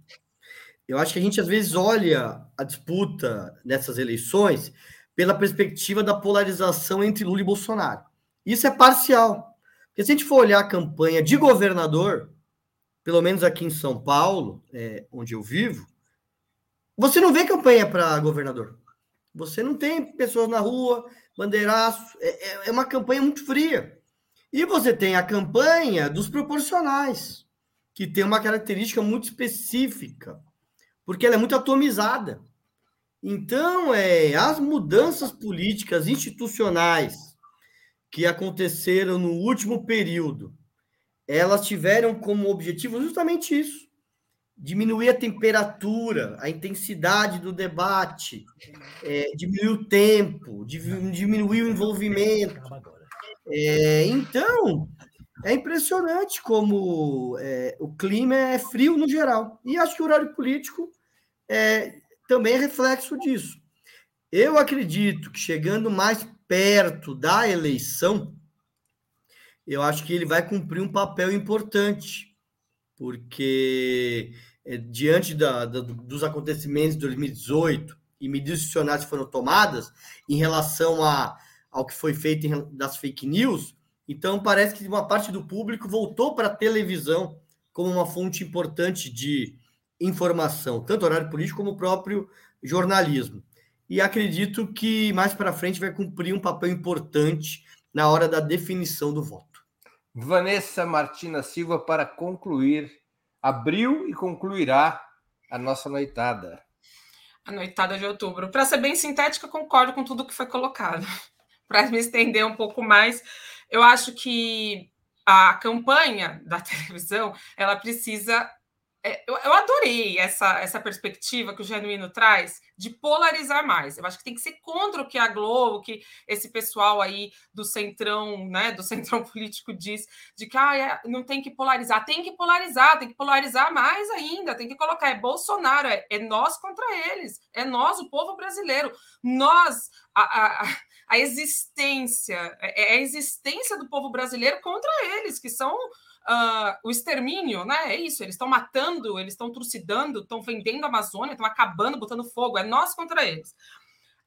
Eu acho que a gente, às vezes, olha a disputa nessas eleições pela perspectiva da polarização entre Lula e Bolsonaro. Isso é parcial. Porque se a gente for olhar a campanha de governador, pelo menos aqui em São Paulo, é, onde eu vivo, você não vê campanha para governador. Você não tem pessoas na rua, bandeiraço. É, é, é uma campanha muito fria. E você tem a campanha dos proporcionais, que tem uma característica muito específica, porque ela é muito atomizada. Então, é, as mudanças políticas institucionais que aconteceram no último período, elas tiveram como objetivo justamente isso: diminuir a temperatura, a intensidade do debate, é, diminuir o tempo, diminuir o envolvimento. É, então, é impressionante como é, o clima é frio no geral. E acho que o horário político é, também é reflexo disso. Eu acredito que chegando mais perto da eleição, eu acho que ele vai cumprir um papel importante porque é, diante da, da, dos acontecimentos de 2018 e medidas institucionais que foram tomadas em relação a, ao que foi feito em, das fake news, então parece que uma parte do público voltou para a televisão como uma fonte importante de informação, tanto horário político como o próprio jornalismo. E acredito que mais para frente vai cumprir um papel importante na hora da definição do voto. Vanessa Martina Silva para concluir. Abriu e concluirá a nossa noitada. A noitada de outubro. Para ser bem sintética, concordo com tudo que foi colocado. (laughs) Para me estender um pouco mais, eu acho que a campanha da televisão ela precisa eu, eu, adorei essa, essa perspectiva que o Genuíno traz de polarizar mais. Eu acho que tem que ser contra o que a Globo, que esse pessoal aí do centrão, né, do (laughs) centrão político diz, de que ah, é, não tem que polarizar. Tem que polarizar, tem que polarizar mais ainda, tem que colocar. É Bolsonaro, é, é nós contra eles, é nós, o povo brasileiro. Nós, a, a, a existência, é, é a existência do povo brasileiro contra eles, que são uh, o extermínio, né? É isso, eles estão matando, eles estão trucidando, estão vendendo a Amazônia, estão acabando, botando fogo, é nós contra eles.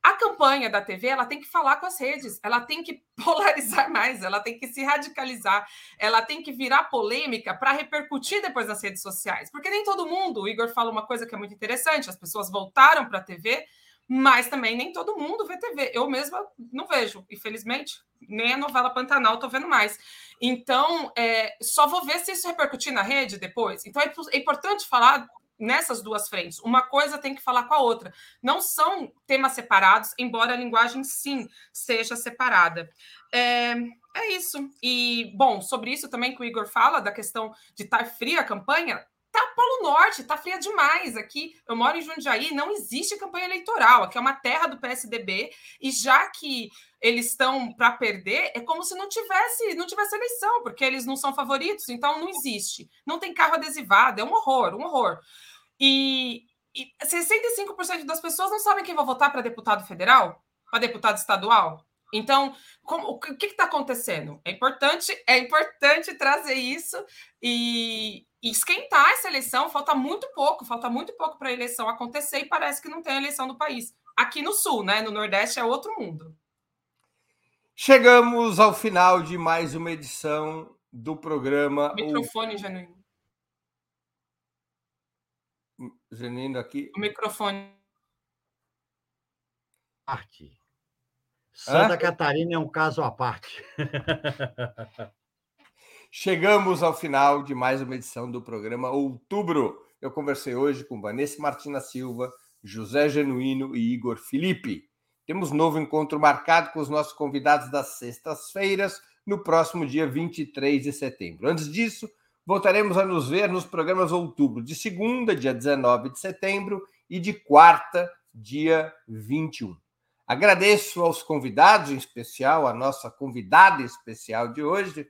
A campanha da TV ela tem que falar com as redes, ela tem que (laughs) polarizar mais, ela tem que se radicalizar, ela tem que virar polêmica para repercutir depois nas redes sociais. Porque nem todo mundo, o Igor fala uma coisa que é muito interessante: as pessoas voltaram para a TV, mas também nem todo mundo vê TV. Eu mesma não vejo, infelizmente nem a novela Pantanal estou vendo mais. Então, é, só vou ver se isso repercutir na rede depois. Então, é, é importante falar nessas duas frentes. Uma coisa tem que falar com a outra. Não são temas separados, embora a linguagem sim seja separada. É, é isso. E, bom, sobre isso também que o Igor fala, da questão de estar fria a campanha, tá Polo Norte, tá fria demais. Aqui, eu moro em Jundiaí, não existe campanha eleitoral. Aqui é uma terra do PSDB, e já que eles estão para perder, é como se não tivesse, não tivesse eleição, porque eles não são favoritos, então não existe. Não tem carro adesivado, é um horror, um horror. E, e 65% das pessoas não sabem quem vai votar para deputado federal, para deputado estadual. Então, como, o que está acontecendo? É importante, é importante trazer isso e, esquentar essa eleição. Falta muito pouco, falta muito pouco para a eleição acontecer e parece que não tem eleição no país. Aqui no Sul, né? No Nordeste é outro mundo. Chegamos ao final de mais uma edição do programa. Microfone, o... Genuíno. Genuíno aqui. O microfone. Parte. Santa Hã? Catarina é um caso à parte. (laughs) Chegamos ao final de mais uma edição do programa Outubro. Eu conversei hoje com Vanessa Martina Silva, José Genuíno e Igor Felipe. Temos novo encontro marcado com os nossos convidados das sextas-feiras, no próximo dia 23 de setembro. Antes disso, voltaremos a nos ver nos programas Outubro, de segunda, dia 19 de setembro, e de quarta, dia 21. Agradeço aos convidados, em especial a nossa convidada especial de hoje,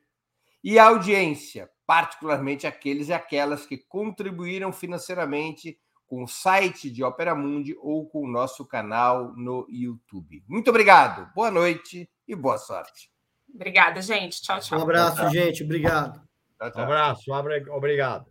e a audiência, particularmente aqueles e aquelas que contribuíram financeiramente com o site de Opera Mundi ou com o nosso canal no YouTube. Muito obrigado, boa noite e boa sorte. Obrigada, gente. Tchau, tchau. Um abraço, tchau, tchau. gente. Obrigado. Tchau, um abrço, obrigado.